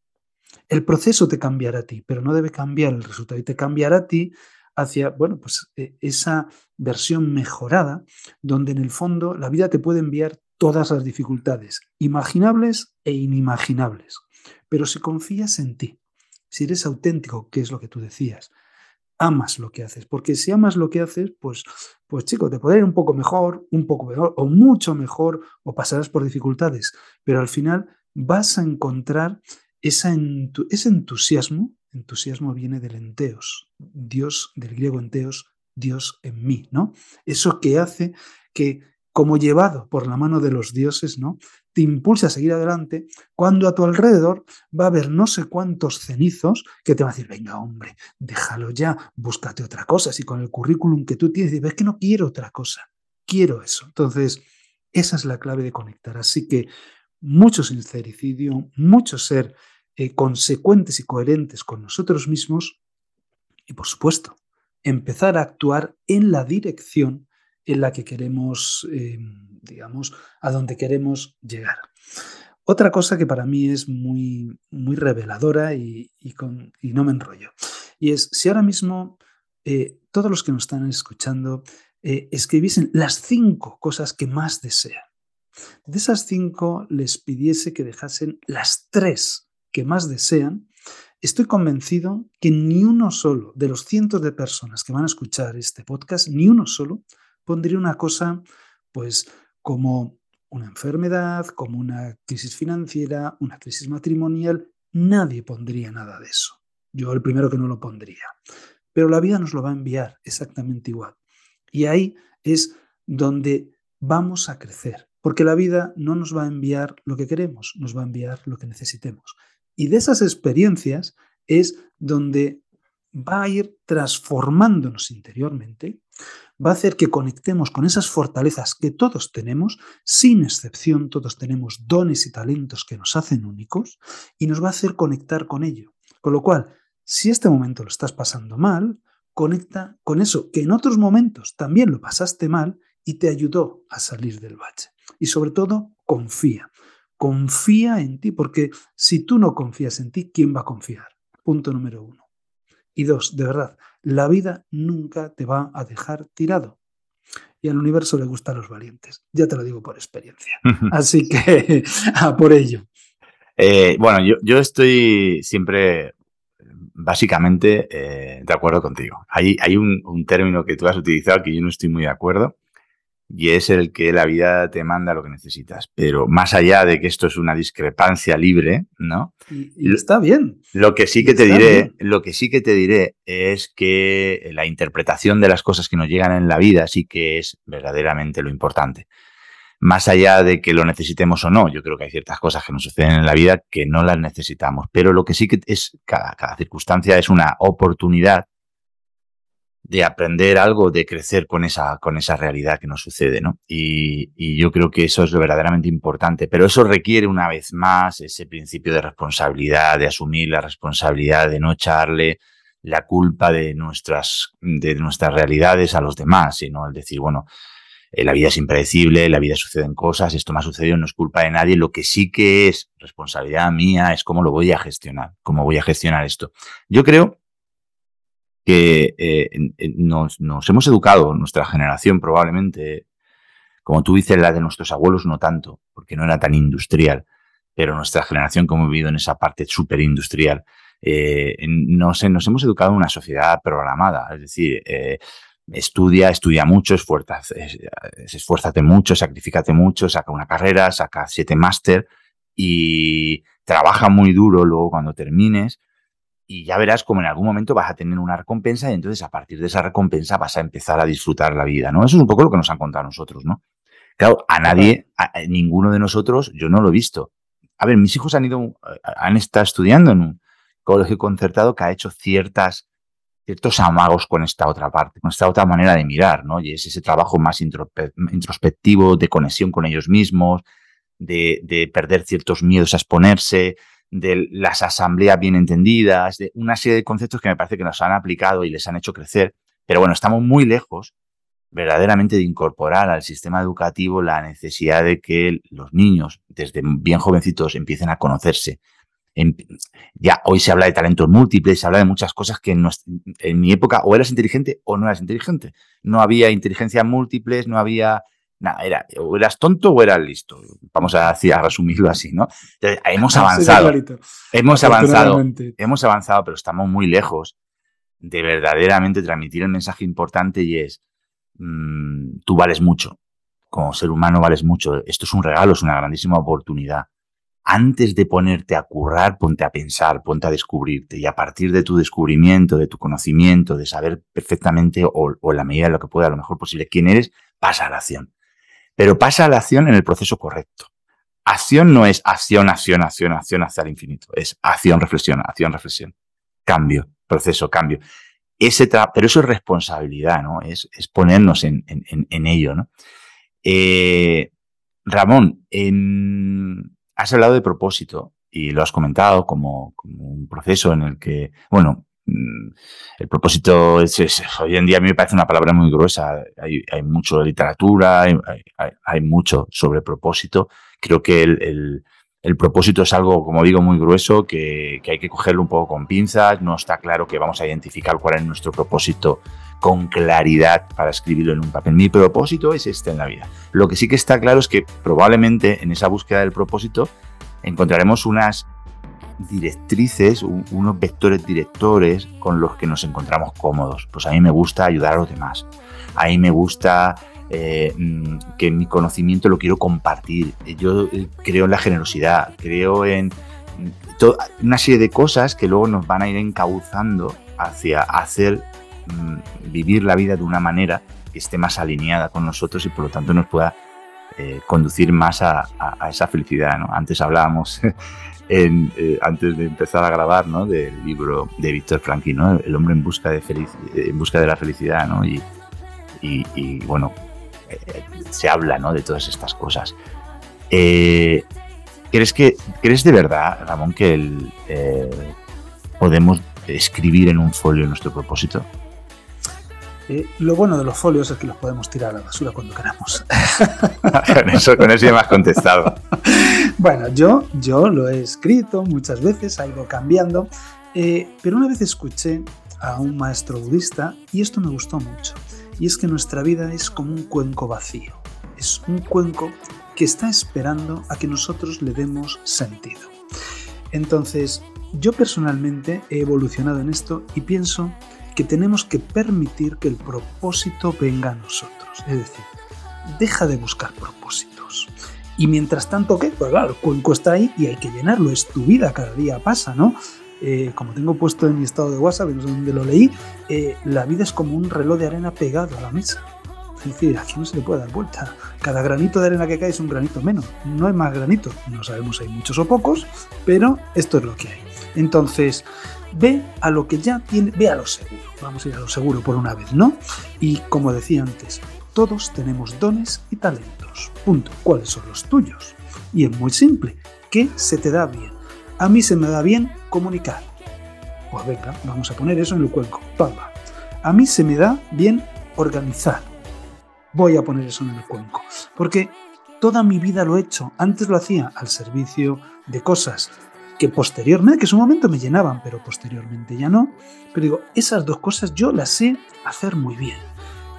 Speaker 3: El proceso te cambiará a ti, pero no debe cambiar el resultado y te cambiará a ti hacia, bueno, pues e, esa versión mejorada donde en el fondo la vida te puede enviar todas las dificultades, imaginables e inimaginables. Pero si confías en ti, si eres auténtico, que es lo que tú decías, amas lo que haces. Porque si amas lo que haces, pues, pues chico, te puede ir un poco mejor, un poco mejor, o mucho mejor, o pasarás por dificultades. Pero al final vas a encontrar ese entusiasmo. Entusiasmo viene del enteos, Dios, del griego enteos, Dios en mí, ¿no? Eso que hace que como llevado por la mano de los dioses, ¿no? Te impulsa a seguir adelante cuando a tu alrededor va a haber no sé cuántos cenizos que te van a decir, venga hombre, déjalo ya, búscate otra cosa. Si con el currículum que tú tienes, ves que no quiero otra cosa, quiero eso. Entonces, esa es la clave de conectar. Así que mucho sincericidio, mucho ser eh, consecuentes y coherentes con nosotros mismos y, por supuesto, empezar a actuar en la dirección en la que queremos, eh, digamos, a donde queremos llegar. Otra cosa que para mí es muy, muy reveladora y, con, no me enrollo, y es si ahora mismo eh, todos los que nos están escuchando eh, escribiesen las cinco cosas que más desean, de esas cinco les pidiese que dejasen las tres que más desean, estoy convencido que ni uno solo de los cientos de personas que van a escuchar este podcast, ni uno solo pondría una cosa, pues, como una enfermedad, como una crisis financiera, una crisis matrimonial. Nadie pondría nada de eso. Yo el primero que no lo pondría. Pero la vida nos lo va a enviar exactamente igual. Y ahí es donde vamos a crecer. Porque la vida no nos va a enviar lo que queremos, nos va a enviar lo que necesitemos. Y de esas experiencias es donde va a ir transformándonos interiormente, va a hacer que conectemos con esas fortalezas que todos tenemos, sin excepción, todos tenemos dones y talentos que nos hacen únicos, y nos va a hacer conectar con ello. Con lo cual, si este momento lo estás pasando mal, conecta con eso que en otros momentos también lo pasaste mal y te ayudó a salir del bache. Y sobre todo, confía. Confía en ti, porque si tú no confías en ti, ¿quién va a confiar? Punto número uno. Y dos, de verdad, la vida nunca te va a dejar tirado. y al universo le gustan los valientes. Ya te lo digo por experiencia. Así que a por ello.
Speaker 2: Eh, bueno, yo, yo, estoy siempre básicamente eh, de acuerdo contigo. Hay, hay un, un, término que tú has utilizado que yo no estoy muy de acuerdo, y es el que la vida te manda lo que necesitas. Pero más allá de que esto es una discrepancia libre, ¿no?
Speaker 3: Y, está bien.
Speaker 2: Lo que sí que te diré, lo que sí que te diré es que la interpretación de las cosas que nos llegan en la vida sí que es verdaderamente lo importante. Más allá de que lo necesitemos o no, yo creo que hay ciertas cosas que nos suceden en la vida que no las necesitamos. Pero lo que sí que es, cada, cada circunstancia es una oportunidad de aprender algo, de crecer con esa, con esa realidad que nos sucede, ¿no? Y, y, yo creo que eso es lo verdaderamente importante, pero eso requiere una vez más ese principio de responsabilidad, de asumir la responsabilidad, de no echarle la culpa de nuestras, de nuestras realidades a los demás, sino el decir, bueno, eh, la vida es impredecible, la vida suceden cosas, esto me ha sucedido, no es culpa de nadie, lo que sí que es responsabilidad mía es cómo lo voy a gestionar, cómo voy a gestionar esto. Yo creo que eh, nos, hemos educado, nuestra generación probablemente, como tú dices, la de nuestros abuelos no tanto, porque no era tan industrial, pero nuestra generación que hemos vivido en esa parte súper industrial, eh, nos, nos, hemos educado en una sociedad programada, es decir, eh, estudia, estudia mucho, esfuérzate, esfuérzate mucho, sacrificate mucho, saca una carrera, saca siete máster y trabaja muy duro luego cuando termines y ya verás como en algún momento vas a tener una recompensa y entonces a partir de esa recompensa vas a empezar a disfrutar la vida, ¿no? Eso es un poco lo que nos han contado a nosotros, ¿no? Claro, a nadie, a, ninguno de nosotros, yo no lo he visto. A ver, mis hijos han ido, han estado estudiando en un colegio concertado que ha hecho ciertas, ciertos amagos con esta otra parte, con esta otra manera de mirar, ¿no? Y es ese trabajo más introspectivo, de conexión con ellos mismos, de, de perder ciertos miedos a exponerse, de las asambleas bien entendidas, de una serie de conceptos que me parece que nos han aplicado y les han hecho crecer. Pero bueno, estamos muy lejos verdaderamente de incorporar al sistema educativo la necesidad de que los niños, desde bien jovencitos, empiecen a conocerse. ya hoy se habla de talentos múltiples, se habla de muchas cosas que en, en mi época o eras inteligente o no eras inteligente. No había inteligencias múltiples, no había nada, era, o eras tonto o eras listo. Vamos a, a resumirlo así, ¿no? hemos avanzado. hemos avanzado. Hemos avanzado, pero estamos muy lejos de verdaderamente transmitir el mensaje importante y es, mmm, tú vales mucho. Como ser humano vales mucho. Esto es un regalo, es una grandísima oportunidad. Antes de ponerte a currar, ponte a pensar, ponte a descubrirte. Y a partir de tu descubrimiento, de tu conocimiento, de saber perfectamente o, o en la medida de lo que pueda, lo mejor posible quién eres, pasa a la acción pero pasa a la acción en el proceso correcto. Acción no es acción, acción, acción, acción hacia el infinito. Es acción, reflexión, acción, reflexión. Cambio, proceso, cambio. Ese pero eso es responsabilidad, ¿no? Es, es ponernos en, en, ello, ¿no? Eh, Ramón, en, has hablado de propósito y lo has comentado como, como, un proceso en el que, bueno, el propósito es, hoy en día a mí me parece una palabra muy gruesa. Hay, mucho de literatura, hay, mucho sobre propósito. Creo que el, propósito es algo, como digo, muy grueso, que, que, hay que cogerlo un poco con pinzas. No está claro que vamos a identificar cuál es nuestro propósito con claridad para escribirlo en un papel. Mi propósito es este en la vida. Lo que sí que está claro es que probablemente en esa búsqueda del propósito encontraremos unas directrices, unos vectores directores con los que nos encontramos cómodos. Pues a mí me gusta ayudar a los demás. A mí me gusta eh, mm, que mi conocimiento lo quiero compartir. Yo eh, creo en la generosidad, creo en mm, una serie de cosas que luego nos van a ir encauzando hacia hacer mm, vivir la vida de una manera que esté más alineada con nosotros y por lo tanto nos pueda eh, conducir más a, esa felicidad. Antes hablábamos eh, antes de empezar a grabar, ¿no? Del libro de Víctor Franklin, ¿no? El hombre en busca de, en busca de la felicidad, ¿no? Y, bueno, eh, se habla, ¿no? De todas estas cosas. ¿crees, que, ¿Crees de verdad, Ramón, que el, podemos escribir en un folio nuestro propósito?
Speaker 3: Lo bueno de los folios es que los podemos tirar a la basura cuando queramos.
Speaker 2: con, eso, con eso ya me has contestado.
Speaker 3: bueno, yo, yo lo he escrito muchas veces, ha ido cambiando, eh, pero una vez escuché a un maestro budista y esto me gustó mucho. y es que nuestra vida es como un cuenco vacío. Es un cuenco que está esperando a que nosotros le demos sentido. Entonces, yo personalmente he evolucionado en esto y pienso que tenemos que permitir que el propósito venga a nosotros. Es decir, deja de buscar propósitos. Y mientras tanto, ¿qué? Pues claro, el cuenco está ahí y hay que llenarlo. Es tu vida, cada día pasa, ¿no? Eh, como tengo puesto en mi estado de WhatsApp, no sé dónde lo leí, eh, la vida es como un reloj de arena pegado a la mesa. Es decir, aquí no se le puede dar vuelta. Cada granito de arena que cae es un granito menos. No hay más granitos. No sabemos si hay muchos o pocos, pero esto es lo que hay. Entonces, ve a lo que ya tiene, ve a lo seguro. Vamos a ir a lo seguro por una vez, ¿no? Y como decía antes, todos tenemos dones y talentos. Punto. ¿Cuáles son los tuyos? Y es muy simple. ¿Qué se te da bien? A mí se me da bien comunicar. Pues venga, vamos a poner eso en el cuenco. Toma. A mí se me da bien organizar. Voy a poner eso en el cuenco. Porque toda mi vida lo he hecho. Antes lo hacía al servicio de cosas que posteriormente, que en su momento me llenaban, pero posteriormente ya no. Pero digo, esas dos cosas yo las sé hacer muy bien.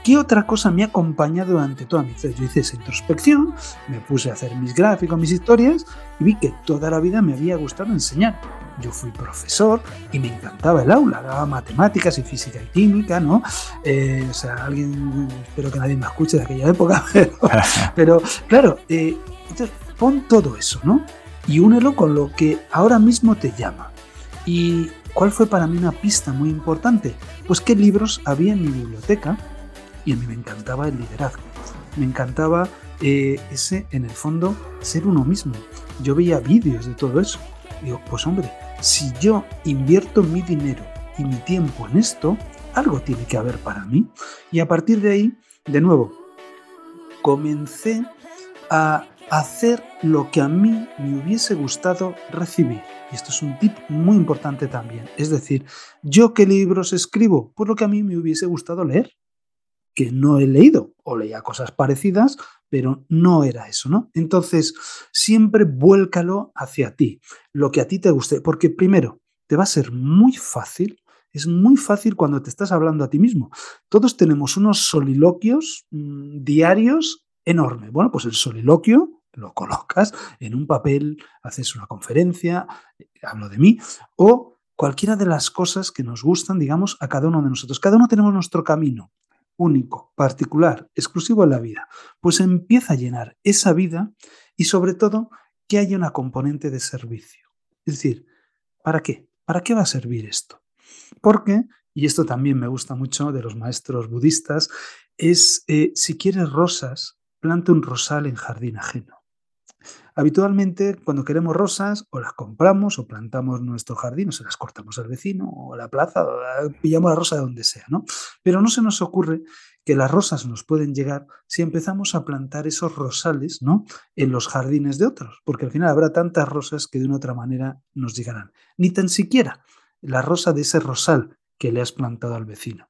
Speaker 3: ¿Qué otra cosa me ha acompañado durante toda mi vida? Yo hice esa introspección, me puse a hacer mis gráficos, mis historias y vi que toda la vida me había gustado enseñar. Yo fui profesor y me encantaba el aula, daba matemáticas y física y química, ¿no? Eh, o sea, alguien, espero que nadie me escuche de aquella época, pero, claro, eh, entonces pon todo eso, ¿no? Y únelo con lo que ahora mismo te llama. ¿Y cuál fue para mí una pista muy importante? Pues qué libros había en mi biblioteca y a mí me encantaba el liderazgo. Me encantaba eh, ese, en el fondo, ser uno mismo. Yo veía vídeos de todo eso. Digo, pues hombre, si yo invierto mi dinero y mi tiempo en esto, algo tiene que haber para mí. Y a partir de ahí, de nuevo, comencé a hacer lo que a mí me hubiese gustado recibir. Y esto es un tip muy importante también. Es decir, ¿yo qué libros escribo? Pues lo que a mí me hubiese gustado leer que no he leído o leía cosas parecidas, pero no era eso, ¿no? Entonces, siempre vuélcalo hacia ti, lo que a ti te guste, porque primero, te va a ser muy fácil, es muy fácil cuando te estás hablando a ti mismo. Todos tenemos unos soliloquios mm, diarios enormes. Bueno, pues el soliloquio lo colocas en un papel, haces una conferencia, hablo de mí, o cualquiera de las cosas que nos gustan, digamos, a cada uno de nosotros. Cada uno tenemos nuestro camino único, particular, exclusivo en la vida, pues empieza a llenar esa vida y sobre todo que haya una componente de servicio. Es decir, ¿para qué? ¿Para qué va a servir esto? Porque, y esto también me gusta mucho de los maestros budistas, es eh, si quieres rosas, planta un rosal en jardín ajeno. Habitualmente, cuando queremos rosas, o las compramos o plantamos nuestro jardín, o se las cortamos al vecino, o a la plaza, o pillamos la rosa de donde sea, ¿no? Pero no se nos ocurre que las rosas nos pueden llegar si empezamos a plantar esos rosales, ¿no? En los jardines de otros, porque al final habrá tantas rosas que de una otra manera nos llegarán. Ni tan siquiera la rosa de ese rosal que le has plantado al vecino.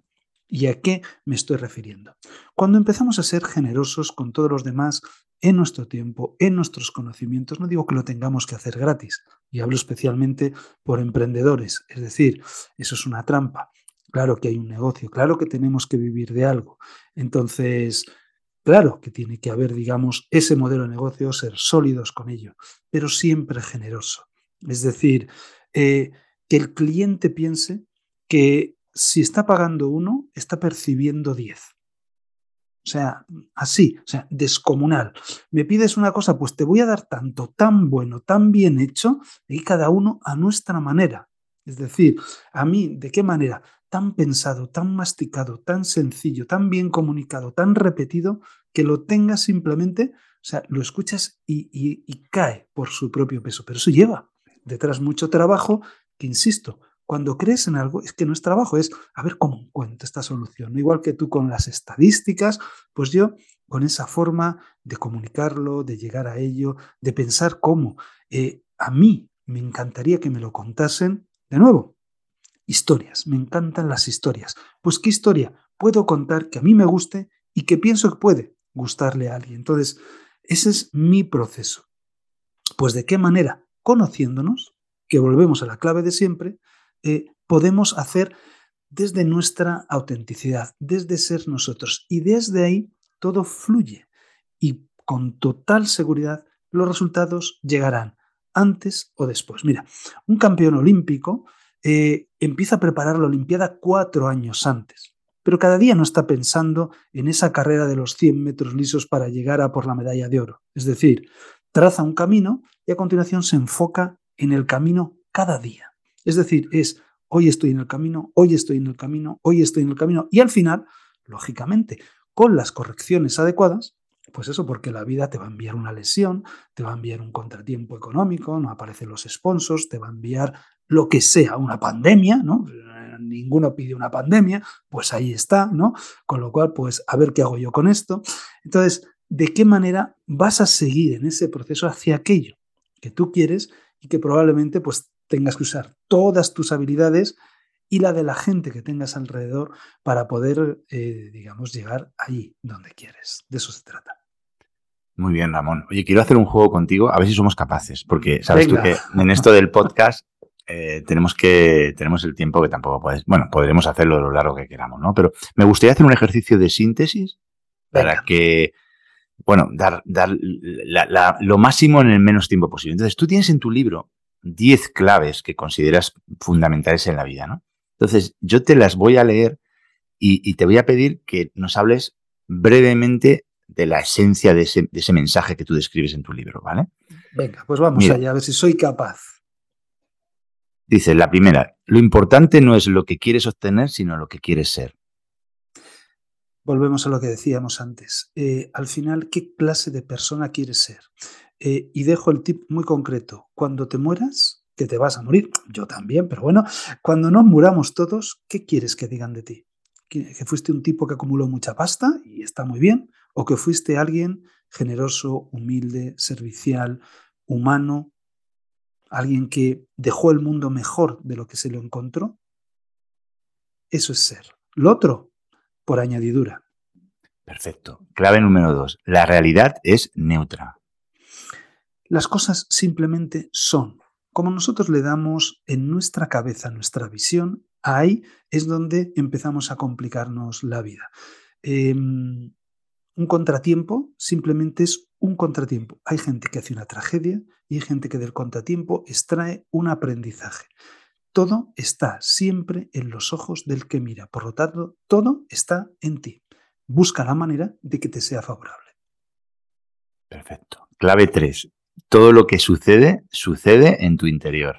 Speaker 3: ¿Y a qué me estoy refiriendo? Cuando empezamos a ser generosos con todos los demás en nuestro tiempo, en nuestros conocimientos, no digo que lo tengamos que hacer gratis, y hablo especialmente por emprendedores, es decir, eso es una trampa. Claro que hay un negocio, claro que tenemos que vivir de algo. Entonces, claro que tiene que haber, digamos, ese modelo de negocio, ser sólidos con ello, pero siempre generoso. Es decir, eh, que el cliente piense que si está pagando uno, está percibiendo diez. O sea, así, o sea, descomunal. Me pides una cosa, pues te voy a dar tanto, tan bueno, tan bien hecho, y cada uno a nuestra manera. Es decir, a mí, ¿de qué manera? Tan pensado, tan masticado, tan sencillo, tan bien comunicado, tan repetido, que lo tengas simplemente, o sea, lo escuchas y, y cae por su propio peso. Pero eso lleva detrás mucho trabajo que, insisto, cuando crees en algo, es que no es trabajo, es a ver cómo encuentro esta solución. Igual que tú con las estadísticas, pues yo con esa forma de comunicarlo, de llegar a ello, de pensar cómo. Eh, a mí me encantaría que me lo contasen de nuevo. Historias, me encantan las historias. Pues qué historia puedo contar que a mí me guste y que pienso que puede gustarle a alguien. Entonces, ese es mi proceso. Pues de qué manera, conociéndonos, que volvemos a la clave de siempre, eh, podemos hacer desde nuestra autenticidad, desde ser nosotros. Y desde ahí todo fluye. Y con total seguridad los resultados llegarán antes o después. Mira, un campeón olímpico eh, empieza a preparar la Olimpiada cuatro años antes, pero cada día no está pensando en esa carrera de los 100 metros lisos para llegar a por la medalla de oro. Es decir, traza un camino y a continuación se enfoca en el camino cada día. Es decir, es hoy estoy en el camino, hoy estoy en el camino, hoy estoy en el camino y al final, lógicamente, con las correcciones adecuadas, pues eso, porque la vida te va a enviar una lesión, te va a enviar un contratiempo económico, no aparecen los sponsors, te va a enviar lo que sea, una pandemia, ¿no? Ninguno pide una pandemia, pues ahí está, ¿no? Con lo cual, pues a ver qué hago yo con esto. Entonces, ¿de qué manera vas a seguir en ese proceso hacia aquello que tú quieres y que probablemente pues tengas que usar todas tus habilidades y la de la gente que tengas alrededor para poder, eh, digamos, llegar ahí donde quieres. De eso se trata.
Speaker 2: Muy bien, Ramón. Oye, quiero hacer un juego contigo, a ver si somos capaces, porque sabes tú que en esto del podcast eh, tenemos que, tenemos el tiempo que tampoco puedes, bueno, podremos hacerlo lo largo que queramos, ¿no? Pero me gustaría hacer un ejercicio de síntesis para que, bueno, dar, dar lo máximo en el menos tiempo posible. Entonces, tú tienes en tu libro 10 claves que consideras fundamentales en la vida, ¿no? Entonces, yo te las voy a leer y, te voy a pedir que nos hables brevemente de la esencia de ese, mensaje que tú describes en tu libro, ¿vale?
Speaker 3: Venga, pues vamos allá, a ver si soy capaz.
Speaker 2: Dice, la primera, lo importante no es lo que quieres obtener, sino lo que quieres ser.
Speaker 3: Volvemos a lo que decíamos antes. Eh, al final, ¿qué clase de persona quieres ser? Eh, y dejo el tip muy concreto. Cuando te mueras, que te vas a morir, yo también, pero bueno, cuando nos muramos todos, ¿qué quieres que digan de ti? ¿Que fuiste un tipo que acumuló mucha pasta y está muy bien? ¿O que fuiste alguien generoso, humilde, servicial, humano, alguien que dejó el mundo mejor de lo que se lo encontró? Eso es ser. Lo otro, por añadidura.
Speaker 2: Perfecto. Clave número dos. La realidad es neutra.
Speaker 3: Las cosas simplemente son. Como nosotros le damos en nuestra cabeza nuestra visión, ahí es donde empezamos a complicarnos la vida. Em, un contratiempo simplemente es un contratiempo. Hay gente que hace una tragedia y hay gente que del contratiempo extrae un aprendizaje. Todo está siempre en los ojos del que mira. Por lo tanto, todo está en ti. Busca la manera de que te sea favorable.
Speaker 2: Perfecto. Clave 3 todo lo que sucede, sucede en tu interior.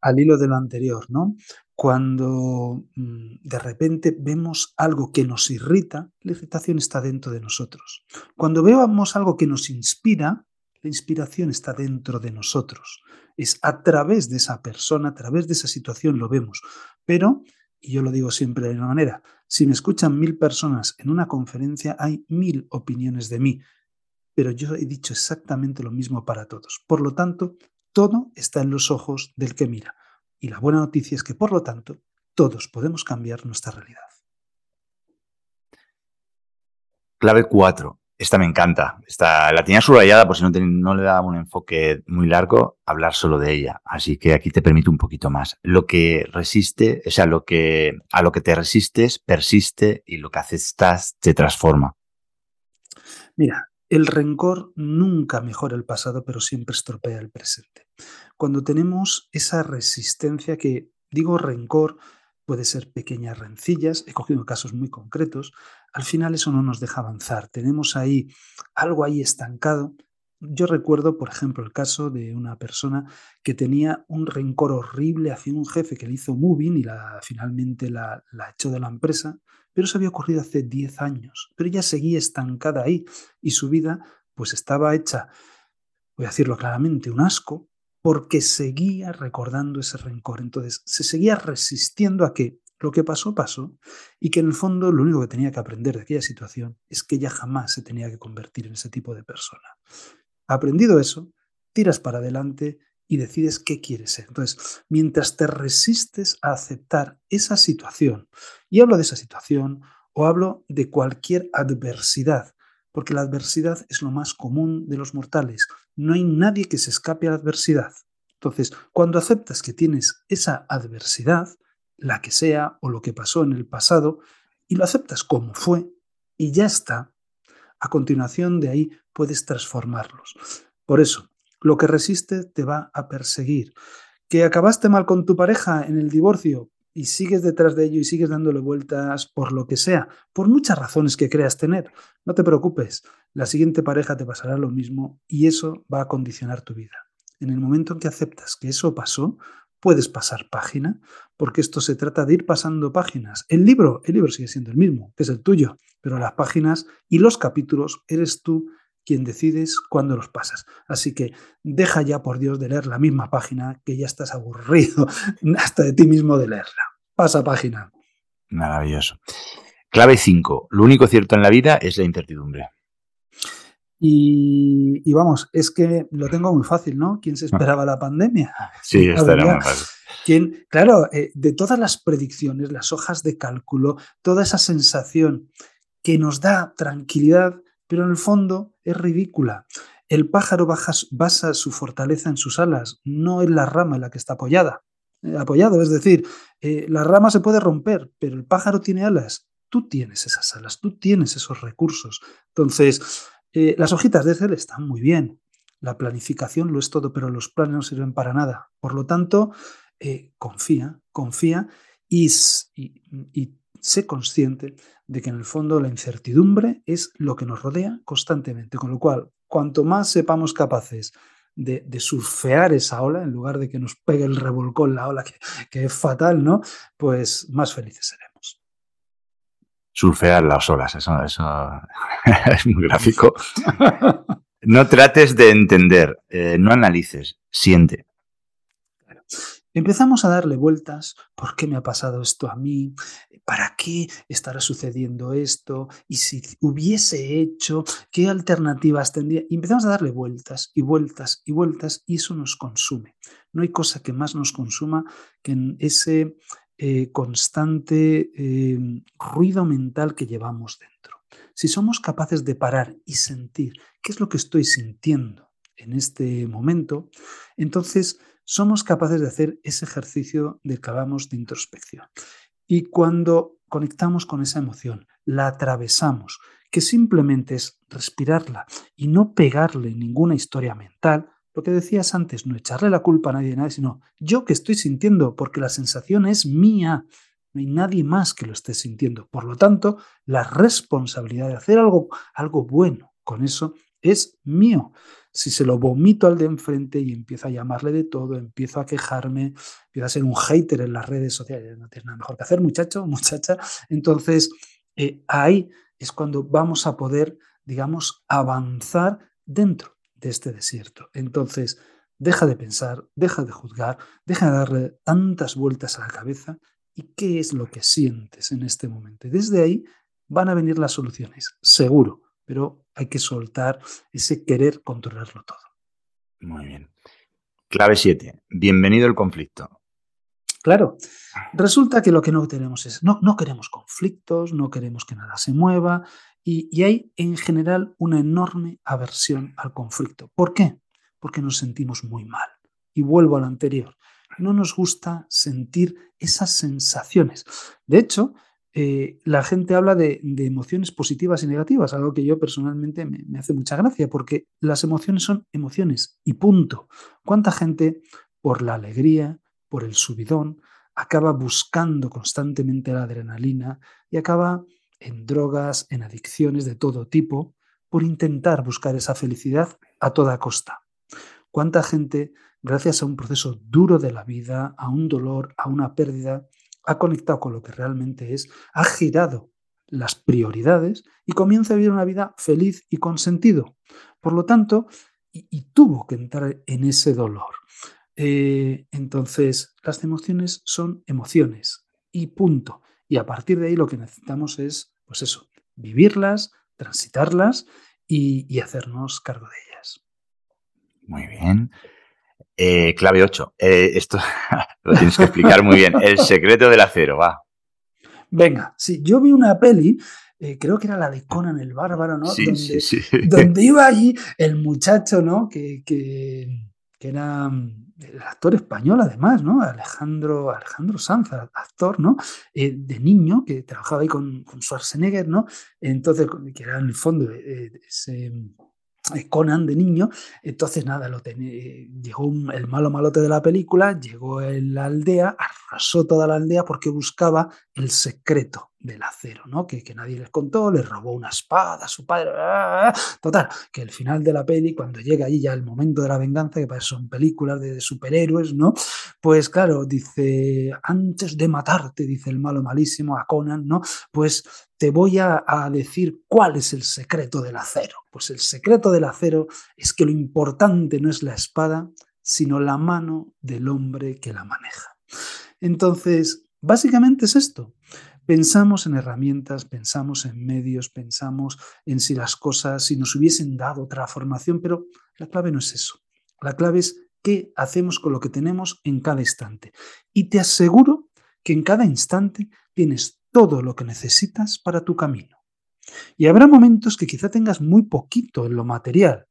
Speaker 3: Al hilo de lo anterior, ¿no? Cuando mm, de repente vemos algo que nos irrita, la irritación está dentro de nosotros. Cuando vemos algo que nos inspira, la inspiración está dentro de nosotros. Es a través de esa persona, a través de esa situación lo vemos. Pero, y yo lo digo siempre de una manera, si me escuchan mil personas en una conferencia, hay mil opiniones de mí pero yo he dicho exactamente lo mismo para todos. Por lo tanto, todo está en los ojos del que mira. Y la buena noticia es que, por lo tanto, todos podemos cambiar nuestra realidad.
Speaker 2: Clave 4. Esta me encanta. Esta, la tenía subrayada por si no, no le daba un enfoque muy largo, hablar solo de ella. Así que aquí te permito un poquito más. Lo que resiste, o sea, lo que, a lo que te resistes persiste y lo que aceptas te transforma.
Speaker 3: Mira, el rencor nunca mejora el pasado, pero siempre estropea el presente. Cuando tenemos esa resistencia que, digo rencor, puede ser pequeñas rencillas, he cogido casos muy concretos, al final eso no nos deja avanzar. Tenemos ahí algo ahí estancado. Yo recuerdo, por ejemplo, el caso de una persona que tenía un rencor horrible hacia un jefe que le hizo moving y la, finalmente la, la echó de la empresa pero eso había ocurrido hace 10 años, pero ella seguía estancada ahí y su vida pues estaba hecha, voy a decirlo claramente, un asco, porque seguía recordando ese rencor. Entonces se seguía resistiendo a que lo que pasó pasó y que en el fondo lo único que tenía que aprender de aquella situación es que ella jamás se tenía que convertir en ese tipo de persona. Aprendido eso, tiras para adelante y decides qué quieres ser. Entonces, mientras te resistes a aceptar esa situación, y hablo de esa situación o hablo de cualquier adversidad, porque la adversidad es lo más común de los mortales. No hay nadie que se escape a la adversidad. Entonces, cuando aceptas que tienes esa adversidad, la que sea o lo que pasó en el pasado, y lo aceptas como fue, y ya está. A continuación de ahí puedes transformarlos. Por eso, lo que resiste te va a perseguir. ¿Que acabaste mal con tu pareja en el divorcio y sigues detrás de ello y sigues dándole vueltas por lo que sea, por muchas razones que creas tener? No te preocupes, la siguiente pareja te pasará lo mismo y eso va a condicionar tu vida. En el momento en que aceptas que eso pasó, puedes pasar página, porque esto se trata de ir pasando páginas. El libro, el libro sigue siendo el mismo, que es el tuyo, pero las páginas y los capítulos eres tú quien decides cuándo los pasas. Así que deja ya, por Dios, de leer la misma página, que ya estás aburrido hasta de ti mismo de leerla. Pasa página.
Speaker 2: Maravilloso. Clave 5. Lo único cierto en la vida es la incertidumbre.
Speaker 3: Y, vamos, es que lo tengo muy fácil, ¿no? ¿Quién se esperaba la pandemia?
Speaker 2: Sí, esto era muy fácil.
Speaker 3: ¿Quién? Claro, eh, de todas las predicciones, las hojas de cálculo, toda esa sensación que nos da tranquilidad, pero en el fondo es ridícula. El pájaro basa su fortaleza en sus alas, no en la rama en la que está apoyada. Eh, apoyado, es decir, eh, la rama se puede romper, pero el pájaro tiene alas. Tú tienes esas alas, tú tienes esos recursos. Entonces, eh, las hojitas de Excel están muy bien. La planificación lo es todo, pero los planes no sirven para nada. Por lo tanto, confía, confía y, sé consciente de que en el fondo la incertidumbre es lo que nos rodea constantemente. Con lo cual, cuanto más sepamos capaces de, surfear esa ola, en lugar de que nos pegue el revolcón la ola, que, que es fatal, ¿no? Pues más felices seremos
Speaker 2: surfear las olas. Eso, eso es muy gráfico. No trates de entender, eh, no analices, siente.
Speaker 3: Empezamos a darle vueltas, ¿por qué me ha pasado esto a mí? ¿Para qué estará sucediendo esto? ¿Y si hubiese hecho, qué alternativas tendría? Y empezamos a darle vueltas y vueltas y vueltas y eso nos consume. No hay cosa que más nos consuma que en ese eh, constante em, ruido mental que llevamos dentro. Si somos capaces de parar y sentir qué es lo que estoy sintiendo en este momento, entonces somos capaces de hacer ese ejercicio del que hablamos de introspección. Y cuando conectamos con esa emoción, la atravesamos, que simplemente es respirarla y no pegarle ninguna historia mental, lo que decías antes, no echarle la culpa a nadie, nadie, sino yo que estoy sintiendo, porque la sensación es mía. No hay nadie más que lo esté sintiendo. Por lo tanto, la responsabilidad de hacer algo, algo bueno con eso es mío. Si se lo vomito al de enfrente y empiezo a llamarle de todo, empiezo a quejarme, empiezo a ser un hater en las redes sociales, no tienes nada mejor que hacer, muchacho, muchacha, entonces eh, ahí es cuando vamos a poder, digamos, avanzar dentro de este desierto. Entonces, deja de pensar, deja de juzgar, deja de darle tantas vueltas a la cabeza y qué es lo que sientes en este momento. desde ahí van a venir las soluciones, seguro, pero hay que soltar ese querer controlarlo todo.
Speaker 2: Muy bien. Clave 7. Bienvenido el conflicto.
Speaker 3: Claro, resulta que lo que no tenemos es, no, no queremos conflictos, no queremos que nada se mueva, y, hay en general una enorme aversión al conflicto. ¿Por qué? Porque nos sentimos muy mal. Y vuelvo a lo anterior. No nos gusta sentir esas sensaciones. De hecho, eh, la gente habla de, emociones positivas y negativas, algo que yo personalmente me, me, hace mucha gracia, porque las emociones son emociones y punto. ¿Cuánta gente por la alegría, por el subidón, acaba buscando constantemente la adrenalina y acaba en drogas, en adicciones de todo tipo, por intentar buscar esa felicidad a toda costa. ¿Cuánta gente, gracias a un proceso duro de la vida, a un dolor, a una pérdida, ha conectado con lo que realmente es, ha girado las prioridades y comienza a vivir una vida feliz y con sentido? Por lo tanto, y, tuvo que entrar en ese dolor. Eh, entonces, las emociones son emociones y punto. Y a partir de ahí lo que necesitamos es, pues eso, vivirlas, transitarlas y, hacernos cargo de ellas.
Speaker 2: Muy bien. Eh, clave 8. Eh, esto lo tienes que explicar muy bien. El secreto del acero, va.
Speaker 3: Venga, sí, yo vi una peli, eh, creo que era la de Conan el Bárbaro, ¿no?
Speaker 2: Sí,
Speaker 3: donde,
Speaker 2: sí, sí.
Speaker 3: donde iba allí el muchacho, ¿no? Que, que, que era mm, el actor español además, ¿no? Alejandro, Alejandro Sanz, actor, ¿no? De niño, que trabajaba ahí con, con, Schwarzenegger, ¿no? Entonces, que era en el fondo ese Conan de niño, entonces nada, lo llegó el malo malote de la película, llegó en la aldea, arrasó toda la aldea porque buscaba el secreto del acero, ¿no? Que, nadie les contó, le robó una espada a su padre, total, que el final de la peli, cuando llega allí ya el momento de la venganza, que para son películas de, superhéroes, ¿no? Pues claro, dice, antes de matarte, dice el malo malísimo a Conan, ¿no? Pues te voy a decir cuál es el secreto del acero. Pues el secreto del acero es que lo importante no es la espada, sino la mano del hombre que la maneja. Entonces, básicamente es esto. Pensamos en herramientas, pensamos en medios, pensamos en si las cosas, si nos hubiesen dado otra formación, pero la clave no es eso. La clave es qué hacemos con lo que tenemos en cada instante. Y te aseguro que en cada instante tienes todo lo que necesitas para tu camino. Y habrá momentos que quizá tengas muy poquito en lo material.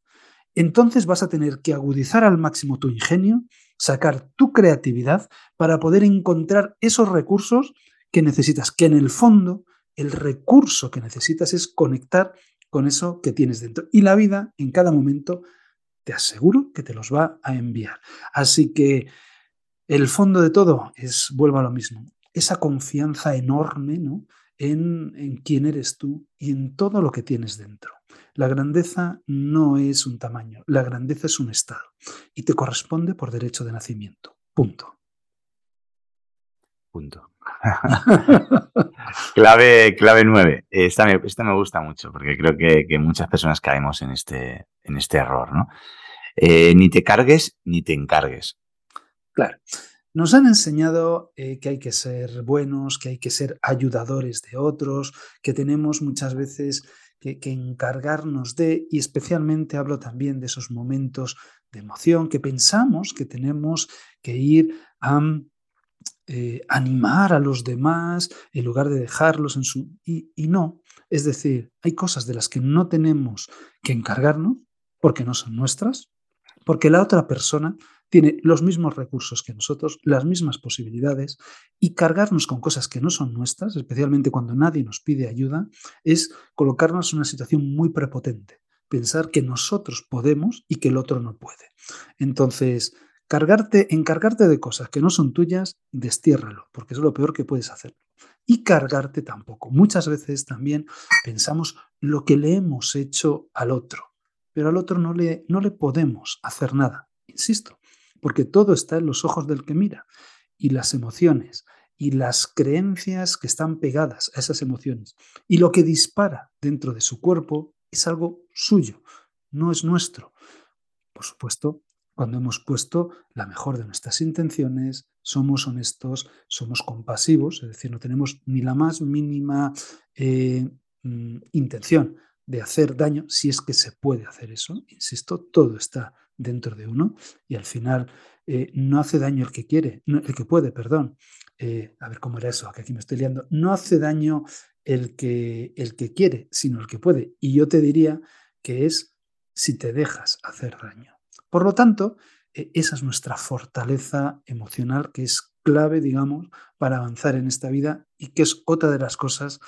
Speaker 3: Entonces vas a tener que agudizar al máximo tu ingenio, sacar tu creatividad para poder encontrar esos recursos que necesitas, que en el fondo el recurso que necesitas es conectar con eso que tienes dentro. Y la vida en cada momento te aseguro que te los va a enviar. Así que el fondo de todo es, vuelvo a lo mismo, esa confianza enorme ¿no? en, en quién eres tú y en todo lo que tienes dentro. La grandeza no es un tamaño, la grandeza es un estado y te corresponde por derecho de nacimiento. Punto.
Speaker 2: Punto. clave, clave 9. Esta me, me, gusta mucho porque creo que, muchas personas caemos en este, en este error, ¿no? Eh, ni te cargues ni te encargues.
Speaker 3: Claro. Nos han enseñado eh, que hay que ser buenos, que hay que ser ayudadores de otros, que tenemos muchas veces que, encargarnos de, y especialmente hablo también de esos momentos de emoción que pensamos que tenemos que ir a eh, animar a los demás en lugar de dejarlos en su... Y no, es decir, hay cosas de las que no tenemos que encargarnos porque no son nuestras, porque la otra persona tiene los mismos recursos que nosotros, las mismas posibilidades, y cargarnos con cosas que no son nuestras, especialmente cuando nadie nos pide ayuda, es colocarnos en una situación muy prepotente, pensar que nosotros podemos y que el otro no puede. Entonces, Cargarte, encargarte de cosas que no son tuyas, destiérralo, porque es lo peor que puedes hacer. Y cargarte tampoco. Muchas veces también pensamos lo que le hemos hecho al otro, pero al otro no le, no le podemos hacer nada, insisto, porque todo está en los ojos del que mira. Y las emociones y las creencias que están pegadas a esas emociones y lo que dispara dentro de su cuerpo es algo suyo, no es nuestro. Por supuesto, cuando hemos puesto la mejor de nuestras intenciones, somos honestos, somos compasivos, es decir, no tenemos ni la más mínima eh, mm, intención de hacer daño, si es que se puede hacer eso. Insisto, todo está dentro de uno y al final eh, no hace daño el que quiere, el que puede, perdón. Eh, a ver cómo era eso, que aquí me estoy liando. No hace daño el que, el que quiere, sino el que puede. Y yo te diría que es si te dejas hacer daño. Por lo tanto, e, esa es nuestra fortaleza emocional que es clave, digamos, para avanzar en esta vida y que es otra de las cosas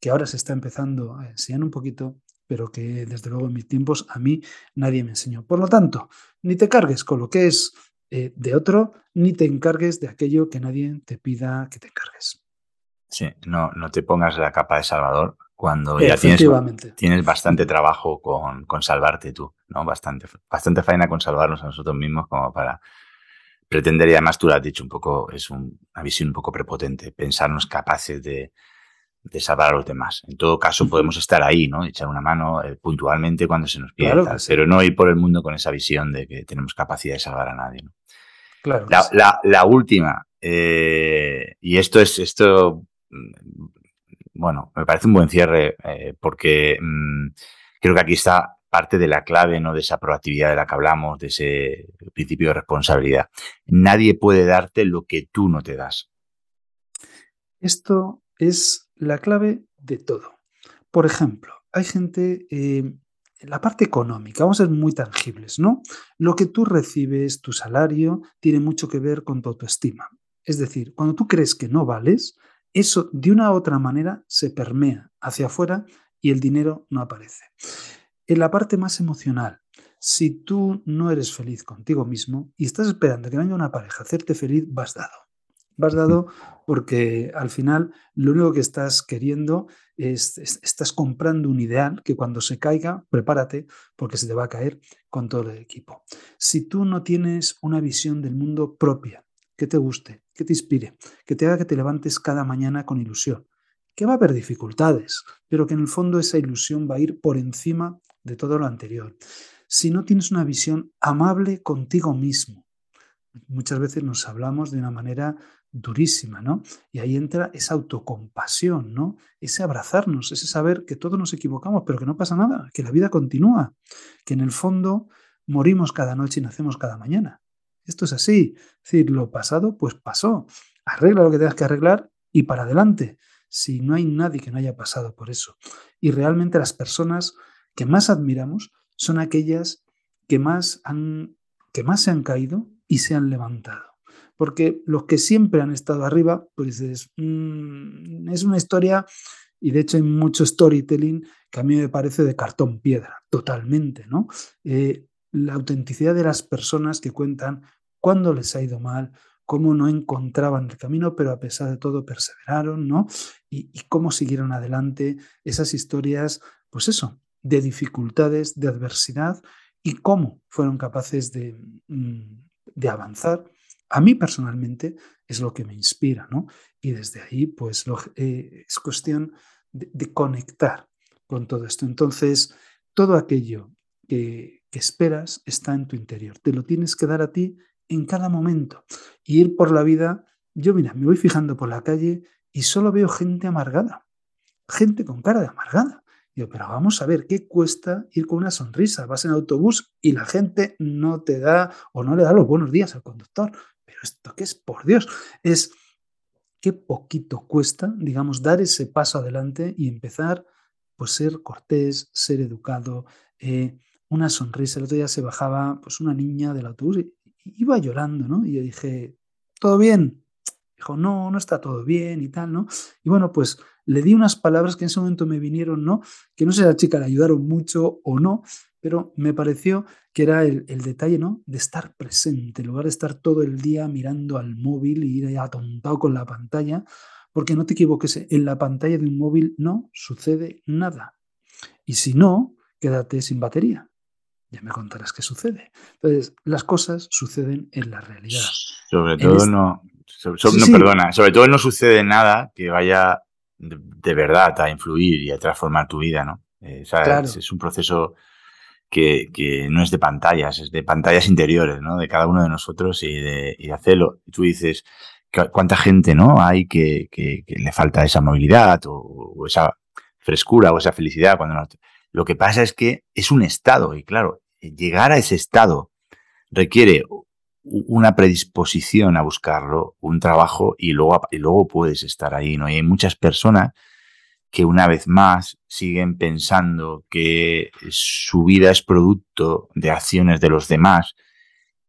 Speaker 3: que ahora se está empezando a enseñar un poquito, pero que desde luego en mis tiempos a mí nadie me enseñó. Por lo tanto, ni te cargues con lo que es eh, de otro, ni te encargues de aquello que nadie te pida que te encargues.
Speaker 2: Sí, no, no te pongas la capa de Salvador, cuando ya tienes, tienes bastante trabajo con, con, salvarte tú, ¿no? Bastante, bastante faena con salvarnos a nosotros mismos como para pretender, y además tú lo has dicho un poco, es una visión un poco prepotente, pensarnos capaces de, de salvar a los demás. En todo caso, podemos estar ahí, ¿no? Echar una mano eh, puntualmente cuando se nos pide, pero no ir por el mundo con esa visión de que tenemos capacidad de salvar a nadie, ¿no?
Speaker 3: Claro.
Speaker 2: La, la, la última, eh, y esto es, esto bueno, me parece un buen cierre eh, porque mm, creo que aquí está parte de la clave, ¿no? De esa proactividad de la que hablamos, de ese principio de responsabilidad. Nadie puede darte lo que tú no te das.
Speaker 3: Esto es la clave de todo. Por ejemplo, hay gente eh, la parte económica, vamos a ser muy tangibles, ¿no? Lo que tú recibes, tu salario, tiene mucho que ver con tu autoestima. Es decir, cuando tú crees que no vales, eso de una u otra manera se permea hacia afuera y el dinero no aparece. En la parte más emocional, si tú no eres feliz contigo mismo y estás esperando que venga una pareja a hacerte feliz, vas dado. Vas dado porque al final lo único que estás queriendo es, estás comprando un ideal que cuando se caiga, prepárate porque se te va a caer con todo el equipo. Si tú no tienes una visión del mundo propia, que te guste, que te inspire, que te haga que te levantes cada mañana con ilusión, que va a haber dificultades, pero que en el fondo esa ilusión va a ir por encima de todo lo anterior. Si no tienes una visión amable contigo mismo, muchas veces nos hablamos de una manera durísima, ¿no? Y ahí entra esa autocompasión, ¿no? Ese abrazarnos, ese saber que todos nos equivocamos, pero que no pasa nada, que la vida continúa, que en el fondo morimos cada noche y nacemos cada mañana. Esto es así. Es decir, lo pasado, pues pasó. Arregla lo que tengas que arreglar y para adelante. Si no hay nadie que no haya pasado por eso. Y realmente las personas que más admiramos son aquellas que más, han, que más se han caído y se han levantado. Porque los que siempre han estado arriba, pues dices, mm, es una historia, y de hecho hay mucho storytelling que a mí me parece de cartón piedra, totalmente, ¿no? Eh, la autenticidad de las personas que cuentan cuándo les ha ido mal, cómo no encontraban el camino, pero a pesar de todo perseveraron, ¿no? Y, y, cómo siguieron adelante esas historias, pues eso, de dificultades, de adversidad y cómo fueron capaces de, mm, de avanzar a mí personalmente es lo que me inspira, ¿no? Y desde ahí, pues eh, es cuestión de, conectar con todo esto. Entonces, todo aquello que, que, esperas está en tu interior. Te lo tienes que dar a ti en cada momento. Y ir por la vida, yo mira, me voy fijando por la calle y solo veo gente amargada, gente con cara de amargada. Pero vamos a ver, ¿qué cuesta ir con una sonrisa? Vas en autobús y la gente no te da o no le da los buenos días al conductor pero esto qué es, por Dios, es qué poquito cuesta, digamos, dar ese paso adelante y empezar, pues ser cortés, ser educado, eh, una sonrisa. El otro día se bajaba pues una niña del autobús y iba llorando, ¿no? Y yo dije, ¿todo bien? Dijo, no, no está todo bien y tal, ¿no? Y bueno, pues le di unas palabras que en ese momento me vinieron, ¿no? Que no sé si a la chica le ayudaron mucho o no, pero me pareció que era el, detalle, ¿no? De estar presente, en lugar de estar todo el día mirando al móvil y ir ahí atontado con la pantalla, porque no te equivoques, en la pantalla de un móvil no sucede nada. Y si no, quédate sin batería. Ya me contarás qué sucede. Entonces, las cosas suceden en la realidad.
Speaker 2: Sobre todo no, no perdona, sobre todo no sucede nada que vaya de, verdad a influir y a transformar tu vida, ¿no? Eh, es un proceso que, no es de pantallas, es de pantallas interiores, ¿no? De cada uno de nosotros y de, hacerlo. Y tú dices, ¿cuánta gente, ¿no? Hay que, le falta esa movilidad o, esa frescura o esa felicidad cuando Lo que pasa es que es un estado y claro, llegar a ese estado requiere una predisposición a buscarlo, un trabajo y luego, y luego puedes estar ahí, ¿no? Y hay muchas personas que una vez más siguen pensando que su vida es producto de acciones de los demás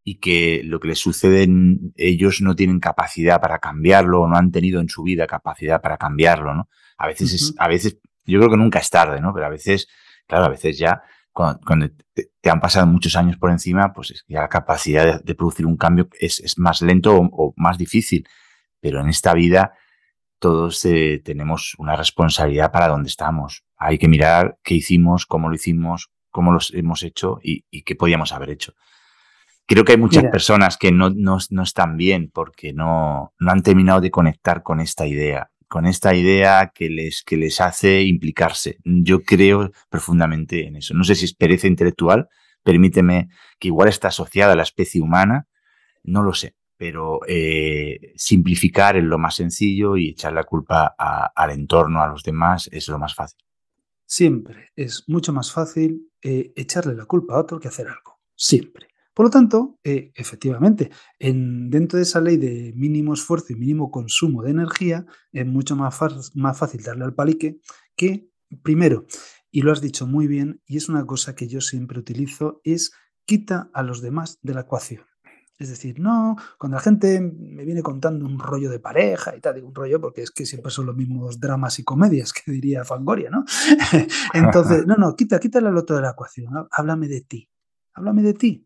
Speaker 2: y que lo que les sucede ellos no tienen capacidad para cambiarlo o no han tenido en su vida capacidad para cambiarlo, ¿no? A veces es, a veces, yo creo que nunca es tarde, ¿no? Pero a veces, claro, a veces ya cuando, te, han pasado muchos años por encima, pues ya la capacidad de, producir un cambio es, es más lento o, más difícil. Pero en esta vida todos eh, tenemos una responsabilidad para donde estamos. Hay que mirar qué hicimos, cómo lo hicimos, cómo lo hemos hecho y, qué podíamos haber hecho. Creo que hay muchas personas que no, no, no, están bien porque no, no han terminado de conectar con esta idea, con esta idea que les, que les hace implicarse. Yo creo profundamente en eso. No sé si es pereza intelectual, permíteme que igual está asociada a la especie humana, no lo sé pero eh, simplificar es lo más sencillo y echar la culpa al entorno, a los demás, es lo más fácil.
Speaker 3: Siempre es mucho más fácil eh, echarle la culpa a otro que hacer algo. Siempre. Por lo tanto, eh, efectivamente, en, dentro de esa ley de mínimo esfuerzo y mínimo consumo de energía, es mucho más, más fácil darle al palique que, primero, Y lo has dicho muy bien, y es una cosa que yo siempre utilizo, es quita a los demás de la ecuación. Es decir, no, cuando la gente me viene contando un rollo de pareja y tal, digo un rollo porque es que siempre son los mismos dramas y comedias que diría Fangoria, ¿no? Entonces, no, no, quita, quítale al otro de la ecuación, háblame de ti, háblame de ti.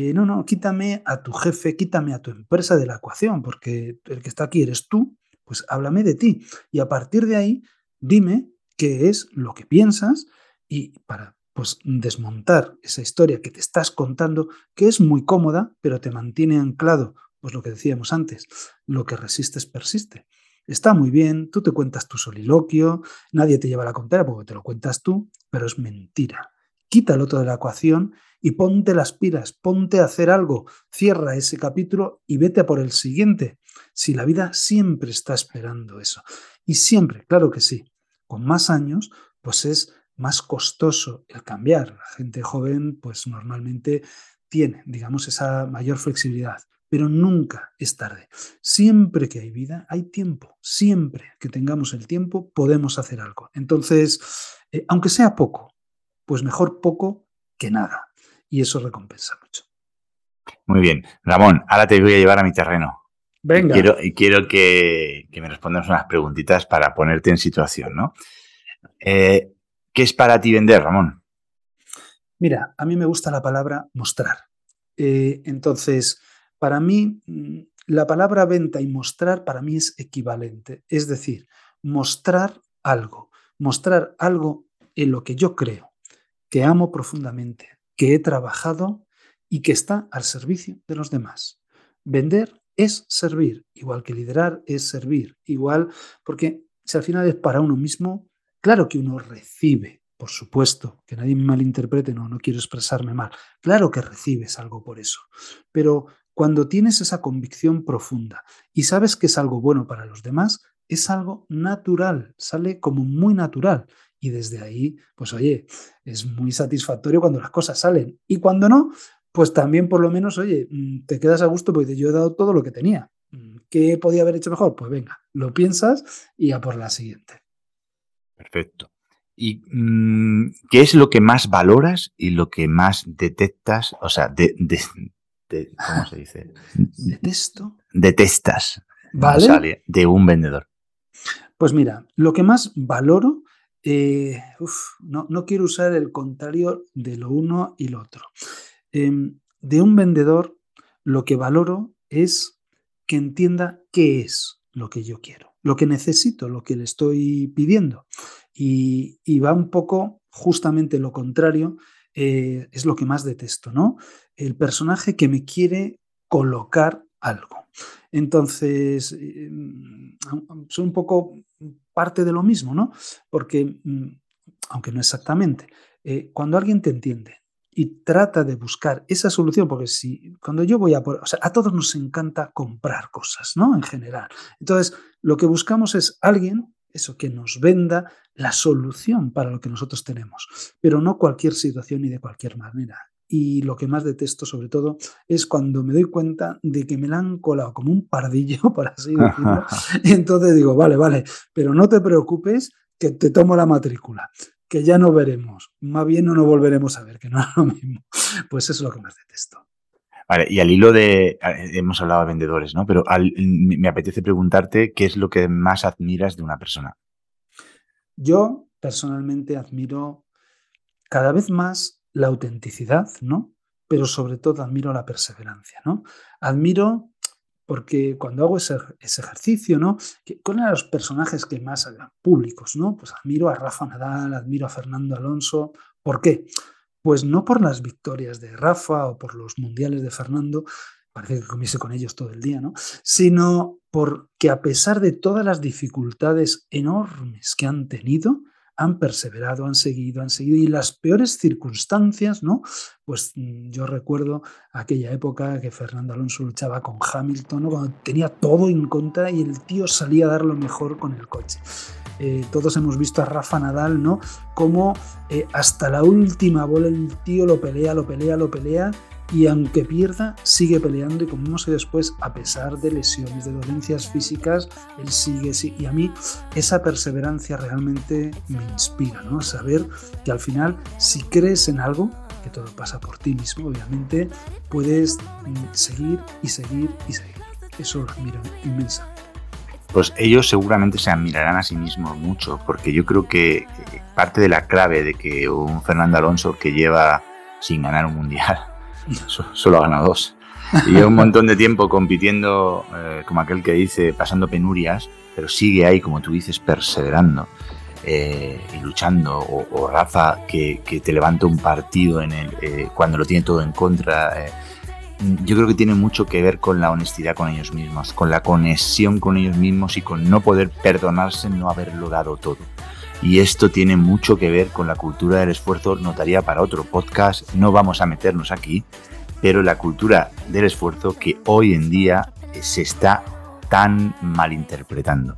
Speaker 3: Eh, no, no, quítame a tu jefe, quítame a tu empresa de la ecuación, porque el que está aquí eres tú, pues háblame de ti. Y a partir de ahí, dime qué es lo que piensas y para pues desmontar esa historia que te estás contando, que es muy cómoda, pero te mantiene anclado, pues lo que decíamos antes, lo que resistes persiste. Está muy bien, tú te cuentas tu soliloquio, nadie te lleva la contera porque te lo cuentas tú, pero es mentira. Quítalo todo de la ecuación y ponte las pilas, ponte a hacer algo, cierra ese capítulo y vete por el siguiente. Si la vida siempre está esperando eso. Y siempre, claro que sí, con más años, pues es más costoso el cambiar. La gente joven, pues normalmente tiene, digamos, esa mayor flexibilidad, pero nunca es tarde. Siempre que hay vida, hay tiempo. Siempre que tengamos el tiempo, podemos hacer algo. Entonces, eh, aunque sea poco, pues mejor poco que nada. Y eso recompensa mucho.
Speaker 2: Muy bien. Ramón, ahora te voy a llevar a mi terreno.
Speaker 3: Venga.
Speaker 2: Y quiero, y quiero que, me respondas unas preguntitas para ponerte en situación, ¿no? Eh, ¿Qué es para ti vender, Ramón?
Speaker 3: Mira, a mí me gusta la palabra mostrar. Eh, entonces, para mí, mm, la palabra venta y mostrar para mí es equivalente. Es decir, mostrar algo, mostrar algo en lo que yo creo, que amo profundamente, que he trabajado y que está al servicio de los demás. Vender es servir, igual que liderar es servir, igual, porque si al final es para uno mismo, Claro que uno recibe, por supuesto, que nadie me malinterprete, no, no quiero expresarme mal. Claro que recibes algo por eso, pero cuando tienes esa convicción profunda y sabes que es algo bueno para los demás, es algo natural, sale como muy natural. Y desde ahí, pues oye, es muy satisfactorio cuando las cosas salen. Y cuando no, pues también por lo menos, oye, mm, te quedas a gusto porque yo he dado todo lo que tenía. Mm, ¿Qué podía haber hecho mejor? Pues venga, lo piensas y a por la siguiente.
Speaker 2: Perfecto. ¿Y mm, qué es lo que más valoras y lo que más detectas? O sea, de, ¿cómo se dice?
Speaker 3: Detesto.
Speaker 2: Detestas.
Speaker 3: Vale.
Speaker 2: de un vendedor.
Speaker 3: Pues mira, lo que más valoro, eh, no, no, quiero usar el contrario de lo uno y lo otro. Em, de un vendedor, lo que valoro es que entienda qué es lo que yo quiero lo que necesito, lo que le estoy pidiendo. Y, va un poco justamente lo contrario, eh, es lo que más detesto, ¿no? El personaje que me quiere colocar algo. Entonces, eh, soy un poco parte de lo mismo, ¿no? Porque, mm, aunque no exactamente, eh, cuando alguien te entiende, y trata de buscar esa solución, porque si cuando yo voy a o sea, a todos nos encanta comprar cosas, ¿no? En general. Entonces, lo que buscamos es alguien, eso, que nos venda la solución para lo que nosotros tenemos, pero no cualquier situación y de cualquier manera. Y lo que más detesto, sobre todo, es cuando me doy cuenta de que me la han colado como un pardillo, por así decirlo. y entonces digo, vale, vale, pero no te preocupes, que te tomo la matrícula que ya no veremos, más bien no nos volveremos a ver, que no es lo mismo. Pues eso es lo que más detesto.
Speaker 2: Vale, y al hilo de, hemos hablado de vendedores, ¿no? Pero me apetece preguntarte qué es lo que más admiras de una persona.
Speaker 3: Yo personalmente admiro cada vez más la autenticidad, ¿no? Pero sobre todo admiro la perseverancia, ¿no? Admiro porque cuando hago ese, ejercicio, ¿no? ¿Cuáles eran los personajes que más públicos, ¿no? Pues admiro a Rafa Nadal, admiro a Fernando Alonso. ¿Por qué? Pues no por las victorias de Rafa o por los mundiales de Fernando, parece que comiese con ellos todo el día, ¿no? Sino porque a pesar de todas las dificultades enormes que han tenido, han perseverado, han seguido, han seguido. Y las peores circunstancias, ¿no? Pues mm, yo recuerdo aquella época que Fernando Alonso luchaba con Hamilton, ¿no? cuando tenía todo en contra y el tío salía a dar lo mejor con el coche. Eh, todos hemos visto a Rafa Nadal, ¿no? Como eh, hasta la última bola el tío lo pelea, lo pelea, lo pelea y aunque pierda, sigue peleando y como vemos después, a pesar de lesiones, de dolencias físicas, él sigue, y a mí esa perseverancia realmente me inspira, ¿no? Saber que al final, si crees en algo, que todo pasa por ti mismo, obviamente, puedes seguir y seguir y seguir. Eso lo admiro inmensa.
Speaker 2: Pues ellos seguramente se admirarán a sí mismos mucho, porque yo creo que parte de la clave de que un Fernando Alonso que lleva sin ganar un mundial, solo ha ganado dos, y lleva un montón de tiempo compitiendo, eh, como aquel que dice, pasando penurias, pero sigue ahí, como tú dices, perseverando eh, y luchando, o, Rafa que, te levanta un partido en el, eh, cuando lo tiene todo en contra yo creo que tiene mucho que ver con la honestidad con ellos mismos, con la conexión con ellos mismos y con no poder perdonarse no haberlo dado todo. Y esto tiene mucho que ver con la cultura del esfuerzo, notaría para otro podcast, no vamos a meternos aquí, pero la cultura del esfuerzo que hoy en día se está tan malinterpretando.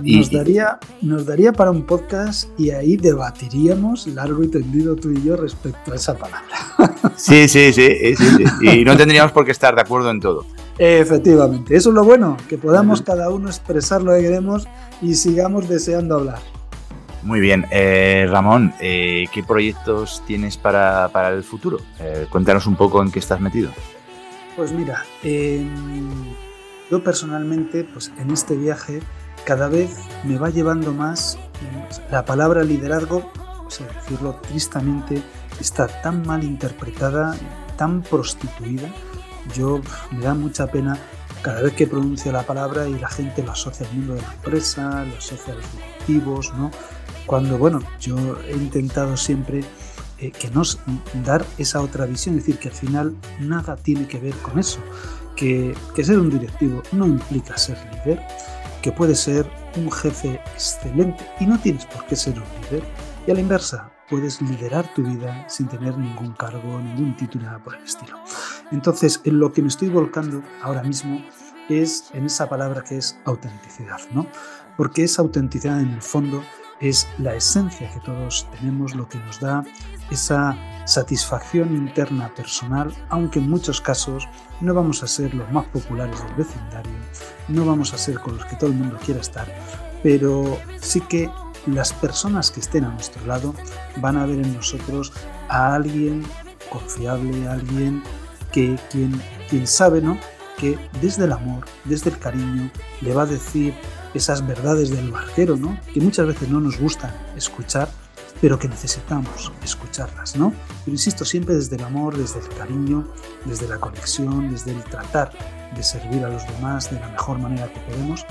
Speaker 3: Nos, daría, nos daría para un podcast y ahí debatiríamos largo y tendido tú y yo respecto a esa palabra.
Speaker 2: Sí, sí, sí, sí, y no tendríamos por qué estar de acuerdo en todo.
Speaker 3: Efectivamente, eso es lo bueno, que podamos cada uno expresar lo que queremos y sigamos deseando hablar.
Speaker 2: Muy bien, eh, Ramón, eh, ¿qué proyectos tienes para, el futuro? Eh, cuéntanos un poco en qué estás metido.
Speaker 3: Pues mira, yo personalmente, pues en este viaje cada vez me va llevando más la palabra liderazgo, o sea, decirlo tristamente, está tan mal interpretada, tan prostituida. Yo me da mucha pena cada vez que pronuncio la palabra y la gente lo asocia al mundo de la empresa, lo asocia a los directivos, ¿no? Cuando, bueno, yo he intentado siempre eh, que nos dar esa otra visión, es decir, que al final nada tiene que ver con eso, que, que ser un directivo no implica ser líder, que puedes ser un jefe excelente y no tienes por qué ser un líder. Y a la inversa, puedes liderar tu vida sin tener ningún cargo, ningún título, nada por el estilo. Entonces, en lo que me estoy volcando ahora mismo es en esa palabra que es autenticidad, ¿no? Porque esa autenticidad en el fondo es la esencia que todos tenemos, lo que nos da esa satisfacción interna personal, aunque en muchos casos no vamos a ser los más populares del vecindario, no vamos a ser con los que todo el mundo quiera estar, pero sí que las personas que estén a nuestro lado van a ver en nosotros a alguien confiable, a alguien que quien, quien sabe, ¿no? que desde el amor, desde el cariño, le va a decir esas verdades del barquero, ¿no? que muchas veces no nos gustan escuchar, pero que necesitamos escucharlas, ¿no? Pero insisto, siempre desde el amor, desde el cariño, desde la conexión, desde el tratar de servir a los demás de la mejor manera que podemos.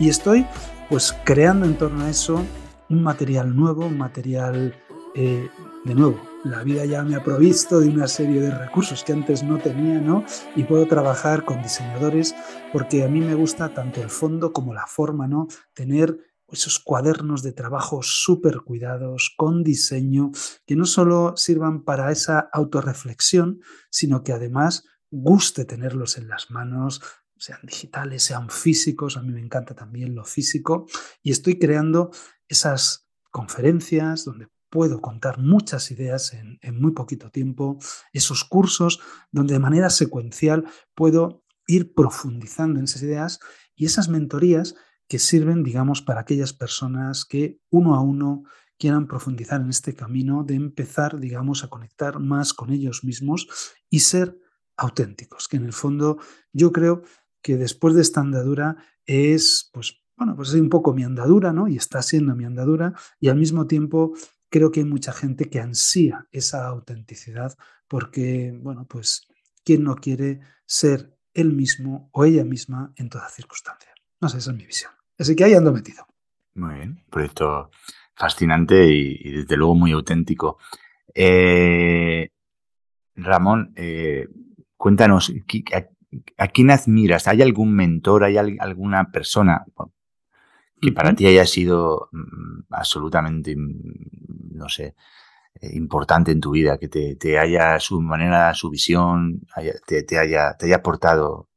Speaker 3: Y estoy pues creando en torno a eso un material nuevo, un material eh, de nuevo. La vida ya me ha provisto de una serie de recursos que antes no tenía, ¿no? Y puedo trabajar con diseñadores porque a mí me gusta tanto el fondo como la forma, ¿no? Tener esos cuadernos de trabajo súper cuidados, con diseño, que no solo sirvan para esa autorreflexión, sino que además guste tenerlos en las manos, sean digitales, sean físicos, a mí me encanta también lo físico, y estoy creando esas conferencias donde puedo contar muchas ideas en, muy poquito tiempo, esos cursos donde de manera secuencial puedo ir profundizando en esas ideas y esas mentorías que sirven, digamos, para aquellas personas que uno a uno quieran profundizar en este camino de empezar, digamos, a conectar más con ellos mismos y ser auténticos, que en el fondo yo creo que después de esta andadura es, pues, bueno, pues es un poco mi andadura, ¿no? Y está siendo mi andadura y al mismo tiempo creo que hay mucha gente que ansía esa autenticidad porque, bueno, pues, ¿quién no quiere ser él mismo o ella misma en toda circunstancia? No sé, esa es mi visión. Así que ahí ando metido.
Speaker 2: Muy bien, proyecto fascinante y, desde luego muy auténtico. Eh, Ramón, eh, cuéntanos, ¿a, quién admiras? ¿Hay algún mentor, hay alguna persona que para ti haya sido mm, absolutamente, mm, no sé, eh, importante en tu vida, que te, haya su manera, su visión, te, haya, te haya aportado?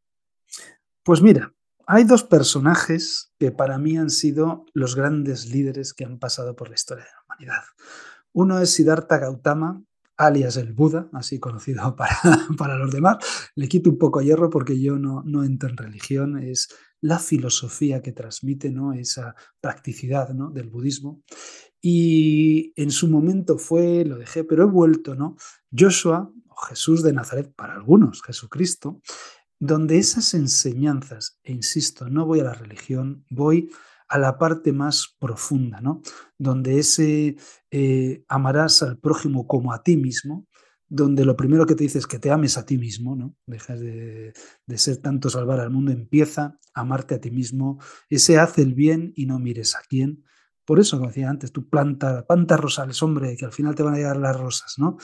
Speaker 3: Pues mira, hay dos personajes que para mí han sido los grandes líderes que han pasado por la historia de la humanidad. Uno es Siddhartha Gautama, alias el Buda, así conocido para, para los demás. Le quito un poco hierro porque yo no, no entro en religión, es la filosofía que transmite ¿no? esa practicidad ¿no? del budismo. Y en su momento fue, lo dejé, pero he vuelto, ¿no? Joshua, o Jesús de Nazaret para algunos, Jesucristo, donde esas enseñanzas, e insisto, no voy a la religión, voy a la parte más profunda, ¿no? Donde ese eh, amarás al prójimo como a ti mismo, donde lo primero que te dice es que te ames a ti mismo, ¿no? Dejas de, ser tanto salvar al mundo, empieza a amarte a ti mismo, ese hace el bien y no mires a quién. Por eso, como decía antes, tú planta, planta rosales, hombre, que al final te van a llegar las rosas, ¿no?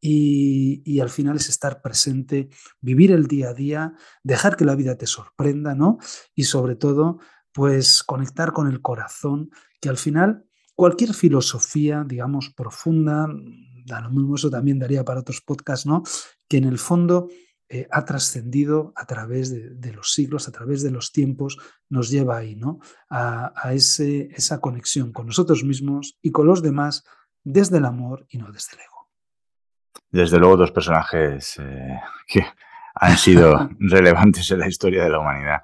Speaker 3: Y, y, al final es estar presente, vivir el día a día, dejar que la vida te sorprenda, ¿no? Y sobre todo, pues conectar con el corazón, que al final cualquier filosofía, digamos, profunda, da lo mismo, eso también daría para otros podcasts, ¿no? Que en el fondo eh, ha trascendido a través de, los siglos, a través de los tiempos, nos lleva ahí, ¿no? A, ese, esa conexión con nosotros mismos y con los demás desde el amor y no desde el ego.
Speaker 2: Desde luego, dos personajes eh, que han sido relevantes en la historia de la humanidad.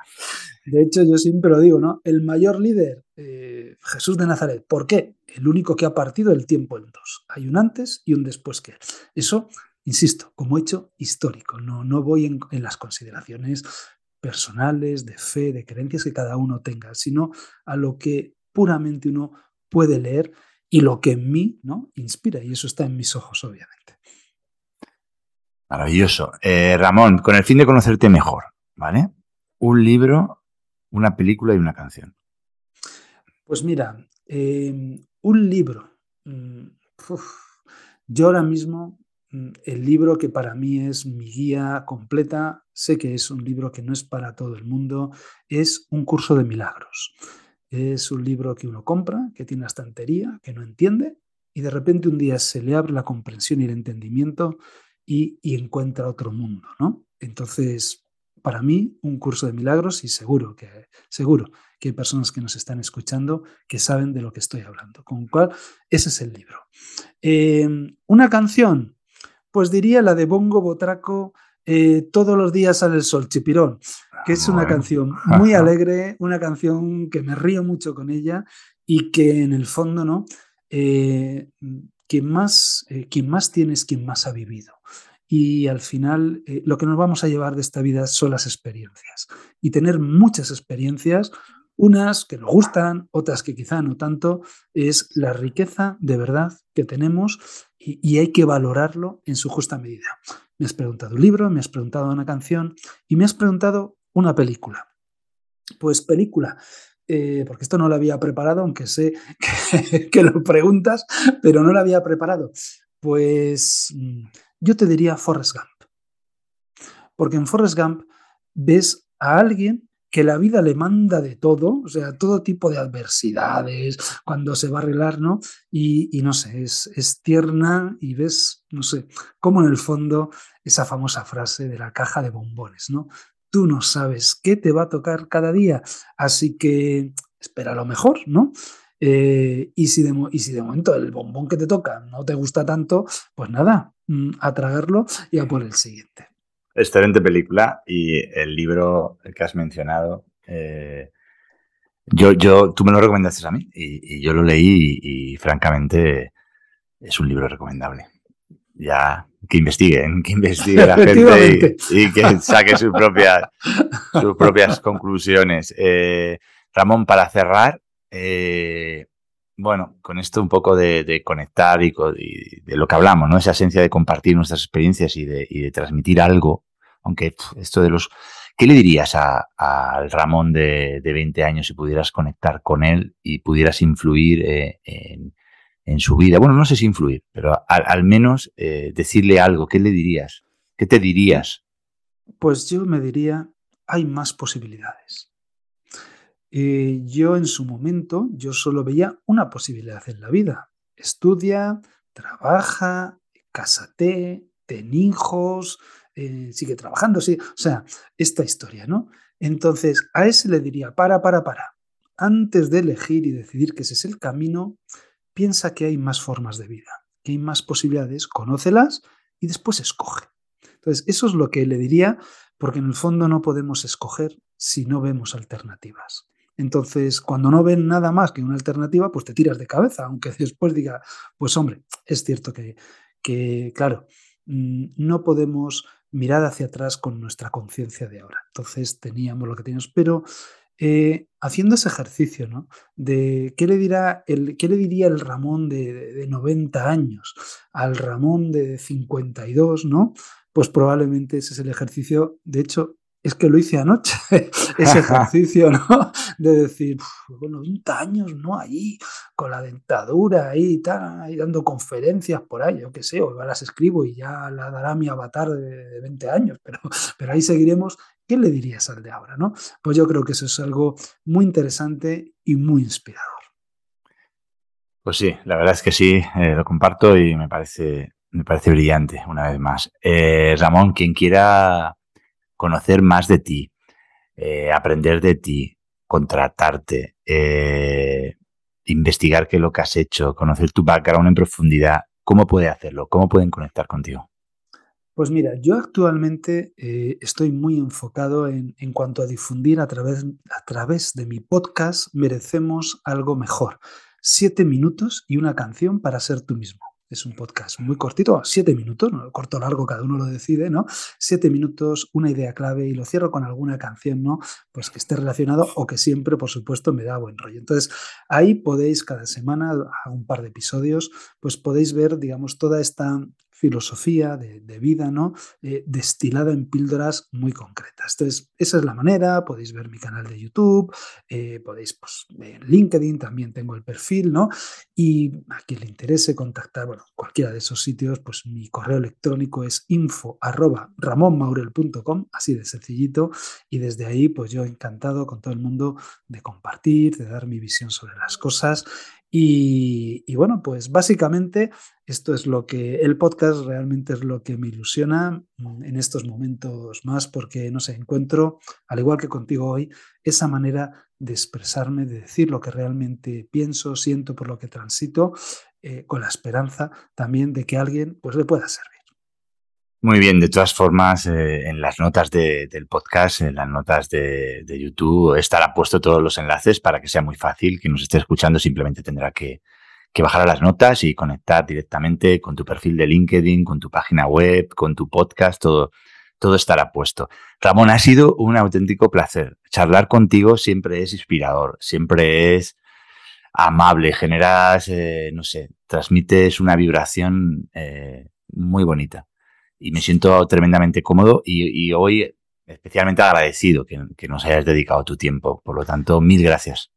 Speaker 3: De hecho, yo siempre lo digo, ¿no? El mayor líder, eh, Jesús de Nazaret. ¿Por qué? El único que ha partido el tiempo en dos. Hay un antes y un después que. Eso, insisto, como hecho histórico. No, no voy en, en las consideraciones personales, de fe, de creencias que cada uno tenga, sino a lo que puramente uno puede leer y lo que en mí ¿no? inspira. Y eso está en mis ojos, obviamente.
Speaker 2: Maravilloso. Eh, Ramón, con el fin de conocerte mejor, ¿vale? Un libro una película y una canción?
Speaker 3: Pues mira, em, un libro. Mm, yo ahora mismo, mm, el libro que para mí es mi guía completa, sé que es un libro que no es para todo el mundo, es Un curso de milagros. Es un libro que uno compra, que tiene una estantería, que no entiende, y de repente un día se le abre la comprensión y el entendimiento y, y encuentra otro mundo, ¿no? Entonces, para mí un curso de milagros y seguro que, seguro que hay personas que nos están escuchando que saben de lo que estoy hablando. Con lo cual, ese es el libro. Em, una canción, pues diría la de Bongo Botraco, eh, Todos los días sale el sol, Chipirón, que es una canción muy alegre, una canción que me río mucho con ella y que en el fondo, ¿no? Eh, quien, más, eh, quien más tiene es quien más ha vivido y al final eh, lo que nos vamos a llevar de esta vida son las experiencias. Y tener muchas experiencias, unas que nos gustan, otras que quizá no tanto, es la riqueza de verdad que tenemos y, hay que valorarlo en su justa medida. Me has preguntado un libro, me has preguntado una canción y me has preguntado una película. Pues película. Eh, porque esto no lo había preparado, aunque sé que, lo preguntas, pero no lo había preparado. Pues mm, yo te diría Forrest Gump. Porque en Forrest Gump ves a alguien que la vida le manda de todo, o sea, todo tipo de adversidades, cuando se va a arreglar, ¿no? Y, no sé, es, es, tierna y ves, no sé, como en el fondo esa famosa frase de la caja de bombones, ¿no? Tú no sabes qué te va a tocar cada día, así que espera lo mejor, ¿no? Eh, y, si de, momento el bombón que te toca no te gusta tanto, pues nada, mm, a tragarlo y a por el siguiente.
Speaker 2: Excelente película y el libro que has mencionado, eh, yo, yo, tú me lo recomendaste a mí y, yo lo leí y, francamente es un libro recomendable. Ya que investiguen, que investigue la gente y, que saque sus propias, sus propias conclusiones. Eh, Ramón, para cerrar, eh, bueno, con esto un poco de, conectar y, de lo que hablamos, ¿no? Esa esencia de compartir nuestras experiencias y de, transmitir algo, aunque esto de los... ¿Qué le dirías al Ramón de, 20 años si pudieras conectar con él y pudieras influir eh, en, su vida? Bueno, no sé si influir, pero al, menos eh, decirle algo. ¿Qué le dirías? ¿Qué te dirías?
Speaker 3: Pues yo me diría, hay más posibilidades. Eh, yo en su momento, yo solo veía una posibilidad en la vida. Estudia, trabaja, cásate, ten hijos, eh, sigue trabajando, sí. O sea, esta historia, ¿no? Entonces, a ese le diría, para, para, para. Antes de elegir y decidir que ese es el camino, piensa que hay más formas de vida, que hay más posibilidades, conócelas y después escoge. Entonces, eso es lo que le diría, porque en el fondo no podemos escoger si no vemos alternativas. Entonces, cuando no ven nada más que una alternativa, pues te tiras de cabeza, aunque después diga, pues hombre, es cierto que, que claro, mm, no podemos mirar hacia atrás con nuestra conciencia de ahora. Entonces teníamos lo que teníamos, pero eh, haciendo ese ejercicio, ¿no? De qué le, dirá el, qué le diría el Ramón de, de, 90 años al Ramón de 52, ¿no? Pues probablemente ese es el ejercicio. De hecho, es que lo hice anoche, ese ejercicio, ¿no? De decir, bueno, 20 años, ¿no? Ahí, con la dentadura ahí, tal, ahí dando conferencias por ahí, yo qué sé, o las escribo y ya la dará mi avatar de 20 años, pero, pero ahí seguiremos. ¿Qué le dirías al de ahora, no? Pues yo creo que eso es algo muy interesante y muy inspirador.
Speaker 2: Pues sí, la verdad es que sí, eh, lo comparto y me parece, me parece brillante, una vez más. Eh, Ramón, quien quiera conocer más de ti, eh, aprender de ti, contratarte, investigar qué es lo que has hecho, conocer tu background en profundidad, ¿cómo puede hacerlo? ¿Cómo pueden conectar contigo?
Speaker 3: Pues mira, yo actualmente eh, estoy muy enfocado en, en, cuanto a difundir a través, a través de mi podcast Merecemos algo mejor. Siete minutos y una canción para ser tú mismo. Es un podcast muy cortito, siete minutos, ¿no? corto o largo, cada uno lo decide, ¿no? Siete minutos, una idea clave y lo cierro con alguna canción, ¿no? Pues que esté relacionado o que siempre, por supuesto, me da buen rollo. Entonces, ahí podéis cada semana, a un par de episodios, pues podéis ver, digamos, toda esta filosofía de, vida, ¿no? Eh, destilada en píldoras muy concretas. Entonces, esa es la manera, podéis ver mi canal de YouTube, eh, podéis, pues, LinkedIn también tengo el perfil, ¿no? Y a quien le interese contactar, bueno, cualquiera de esos sitios, pues mi correo electrónico es info arroba ramonmaurel.com, así de sencillito, y desde ahí, pues yo encantado con todo el mundo de compartir, de dar mi visión sobre las cosas y, bueno, pues básicamente esto es lo que el podcast realmente es lo que me ilusiona mm, en estos momentos más porque, no sé, encuentro, al igual que contigo hoy, esa manera de expresarme, de decir lo que realmente pienso, siento, por lo que transito, eh, con la esperanza también de que alguien pues le pueda servir.
Speaker 2: Muy bien, de todas formas, eh, en las notas de, del podcast, en las notas de, de, YouTube, estarán puestos todos los enlaces para que sea muy fácil. Quien nos esté escuchando simplemente tendrá que, que bajar a las notas y conectar directamente con tu perfil de LinkedIn, con tu página web, con tu podcast, todo, todo estará puesto. Ramón, ha sido un auténtico placer. Charlar contigo siempre es inspirador, siempre es amable, generas, eh, no sé, transmites una vibración eh, muy bonita y me siento tremendamente cómodo y, hoy especialmente agradecido que, nos hayas dedicado tu tiempo. Por lo tanto, mil gracias.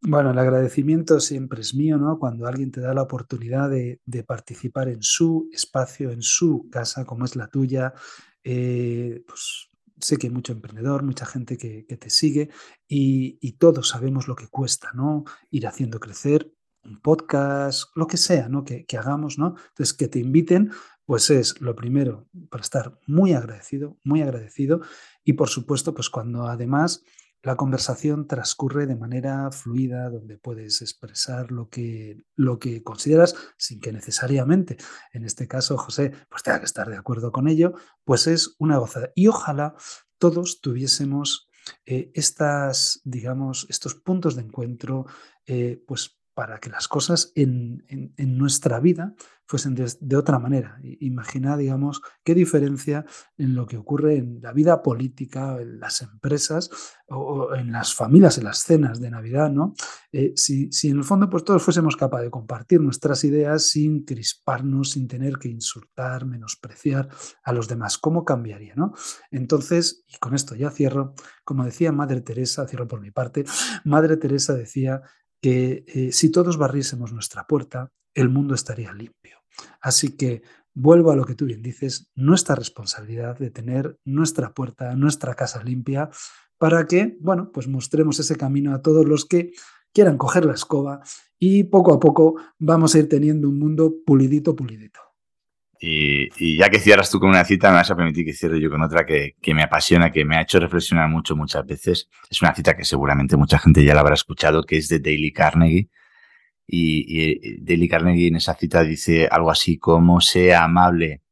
Speaker 3: Bueno, el agradecimiento siempre es mío, ¿no? Cuando alguien te da la oportunidad de, participar en su espacio, en su casa, como es la tuya, eh, pues sé que hay mucho emprendedor, mucha gente que, te sigue y, y, todos sabemos lo que cuesta, ¿no? Ir haciendo crecer un podcast, lo que sea, ¿no? Que, que hagamos, ¿no? Entonces, que te inviten pues es lo primero, para estar muy agradecido, muy agradecido y por supuesto, pues cuando además la conversación transcurre de manera fluida, donde puedes expresar lo que, lo que consideras sin que necesariamente, en este caso, José, pues tenga que estar de acuerdo con ello, pues es una gozada. Y ojalá todos tuviésemos eh, estas, digamos, estos puntos de encuentro, eh, pues para que las cosas en, en, nuestra vida fuesen de, otra manera. Imagina, digamos, qué diferencia en lo que ocurre en la vida política, en las empresas o, o en las familias, en las cenas de Navidad, ¿no? Eh, si, si, en el fondo pues todos fuésemos capaces de compartir nuestras ideas sin crisparnos, sin tener que insultar, menospreciar a los demás, ¿cómo cambiaría, no? Entonces, y con esto ya cierro, como decía Madre Teresa, cierro por mi parte, Madre Teresa decía que eh, si todos barriésemos nuestra puerta, el mundo estaría limpio. Así que vuelvo a lo que tú bien dices, nuestra responsabilidad de tener nuestra puerta, nuestra casa limpia, para que, bueno, pues mostremos ese camino a todos los que quieran coger la escoba y poco a poco vamos a ir teniendo un mundo pulidito, pulidito.
Speaker 2: Y, ya que cierras tú con una cita, me vas a permitir que cierre yo con otra que, que, me apasiona, que me ha hecho reflexionar mucho muchas veces. Es una cita que seguramente mucha gente ya la habrá escuchado, que es de Daily Carnegie, Y, y Dale Carnegie en esa cita dice algo así como sea amable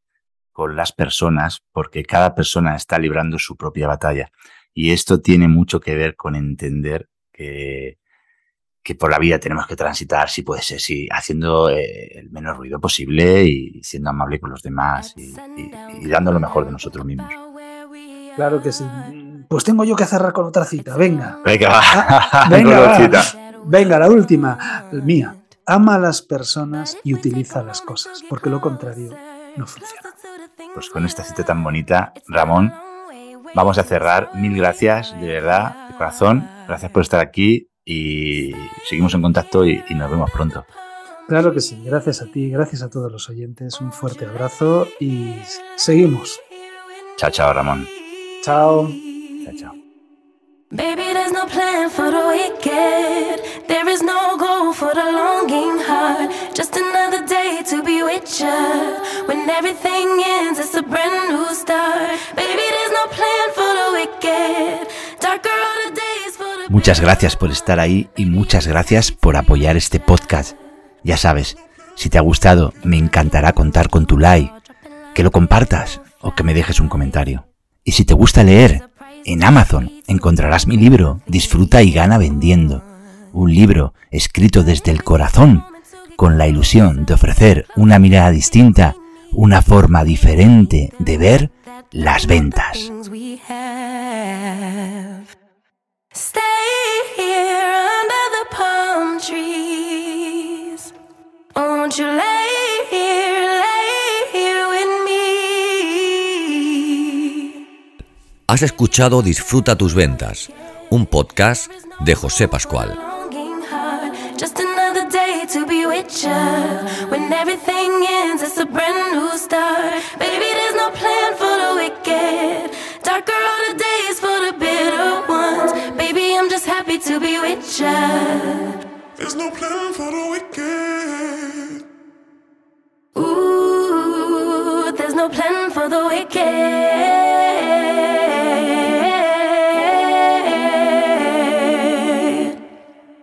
Speaker 2: con las personas porque cada persona está librando su propia batalla. Y esto tiene mucho que ver con entender que, que por la vida tenemos que transitar, si puede ser, sí, haciendo eh, el menos ruido posible y siendo amable con los demás y, dando lo mejor de nosotros mismos.
Speaker 3: Claro que sí. Pues tengo yo que cerrar con otra cita. Venga.
Speaker 2: Venga, va.
Speaker 3: Ah, venga, venga, la última, mía. Ama a las personas y utiliza las cosas, porque lo contrario no funciona.
Speaker 2: Pues con esta cita tan bonita, Ramón, vamos a cerrar. Mil gracias, de verdad, de corazón. Gracias por estar aquí y seguimos en contacto y, nos vemos pronto.
Speaker 3: Claro que sí, gracias a ti, gracias a todos los oyentes, un fuerte abrazo y seguimos.
Speaker 2: Chao, chao, Ramón.
Speaker 3: Chao.
Speaker 2: Chao, chao.
Speaker 4: Baby, there's no plan for the wicked. There is no goal for the longing heart. Just another day to be with you. When everything ends, it's a brand new start. Baby, there's no plan for the wicked. Darker are the the
Speaker 2: Muchas gracias por estar ahí y muchas gracias por apoyar este podcast. Ya sabes, si te ha gustado, me encantará contar con tu like, que lo compartas o que me dejes un comentario. Y si te gusta leer, en Amazon encontrarás mi libro Disfruta y gana vendiendo. Un libro escrito desde el corazón, con la ilusión de ofrecer una mirada distinta, una forma diferente de ver las ventas.
Speaker 1: Has escuchado Disfruta tus ventas, un podcast de José Pascual.
Speaker 4: Just another day to be with you. When everything ends, it's a brand new start. Baby, there's no plan for the wicked. Darker the days for to be with you. There's no plan for the wicked. Ooh, there's no plan for the wicked.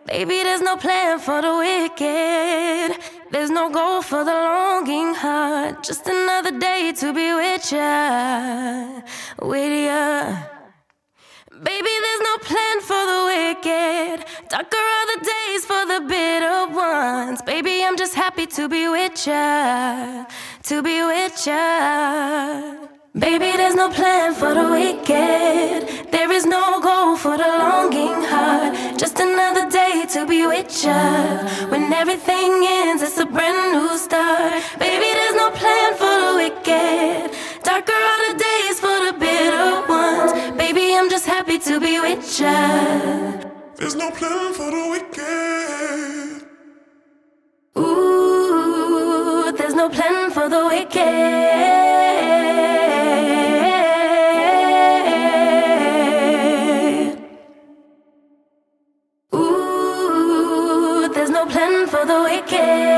Speaker 4: Baby, there's no plan for the wicked. There's no goal for the longing heart. Just another day to be with ya, with ya. Baby, there's no plan for the wicked. Darker are the days for the bitter ones. Baby, I'm just happy to be with ya, to be with ya. Baby, there's no plan for the wicked. There is no goal for the longing heart. Just another day to be with ya. When everything ends, it's a brand new start. Baby, there's no plan for the wicked. Darker are the days for the bitter. Baby, I'm just happy to be with ya. There's no plan for the wicked. Ooh, there's no plan for the wicked. Ooh, there's no plan for the wicked.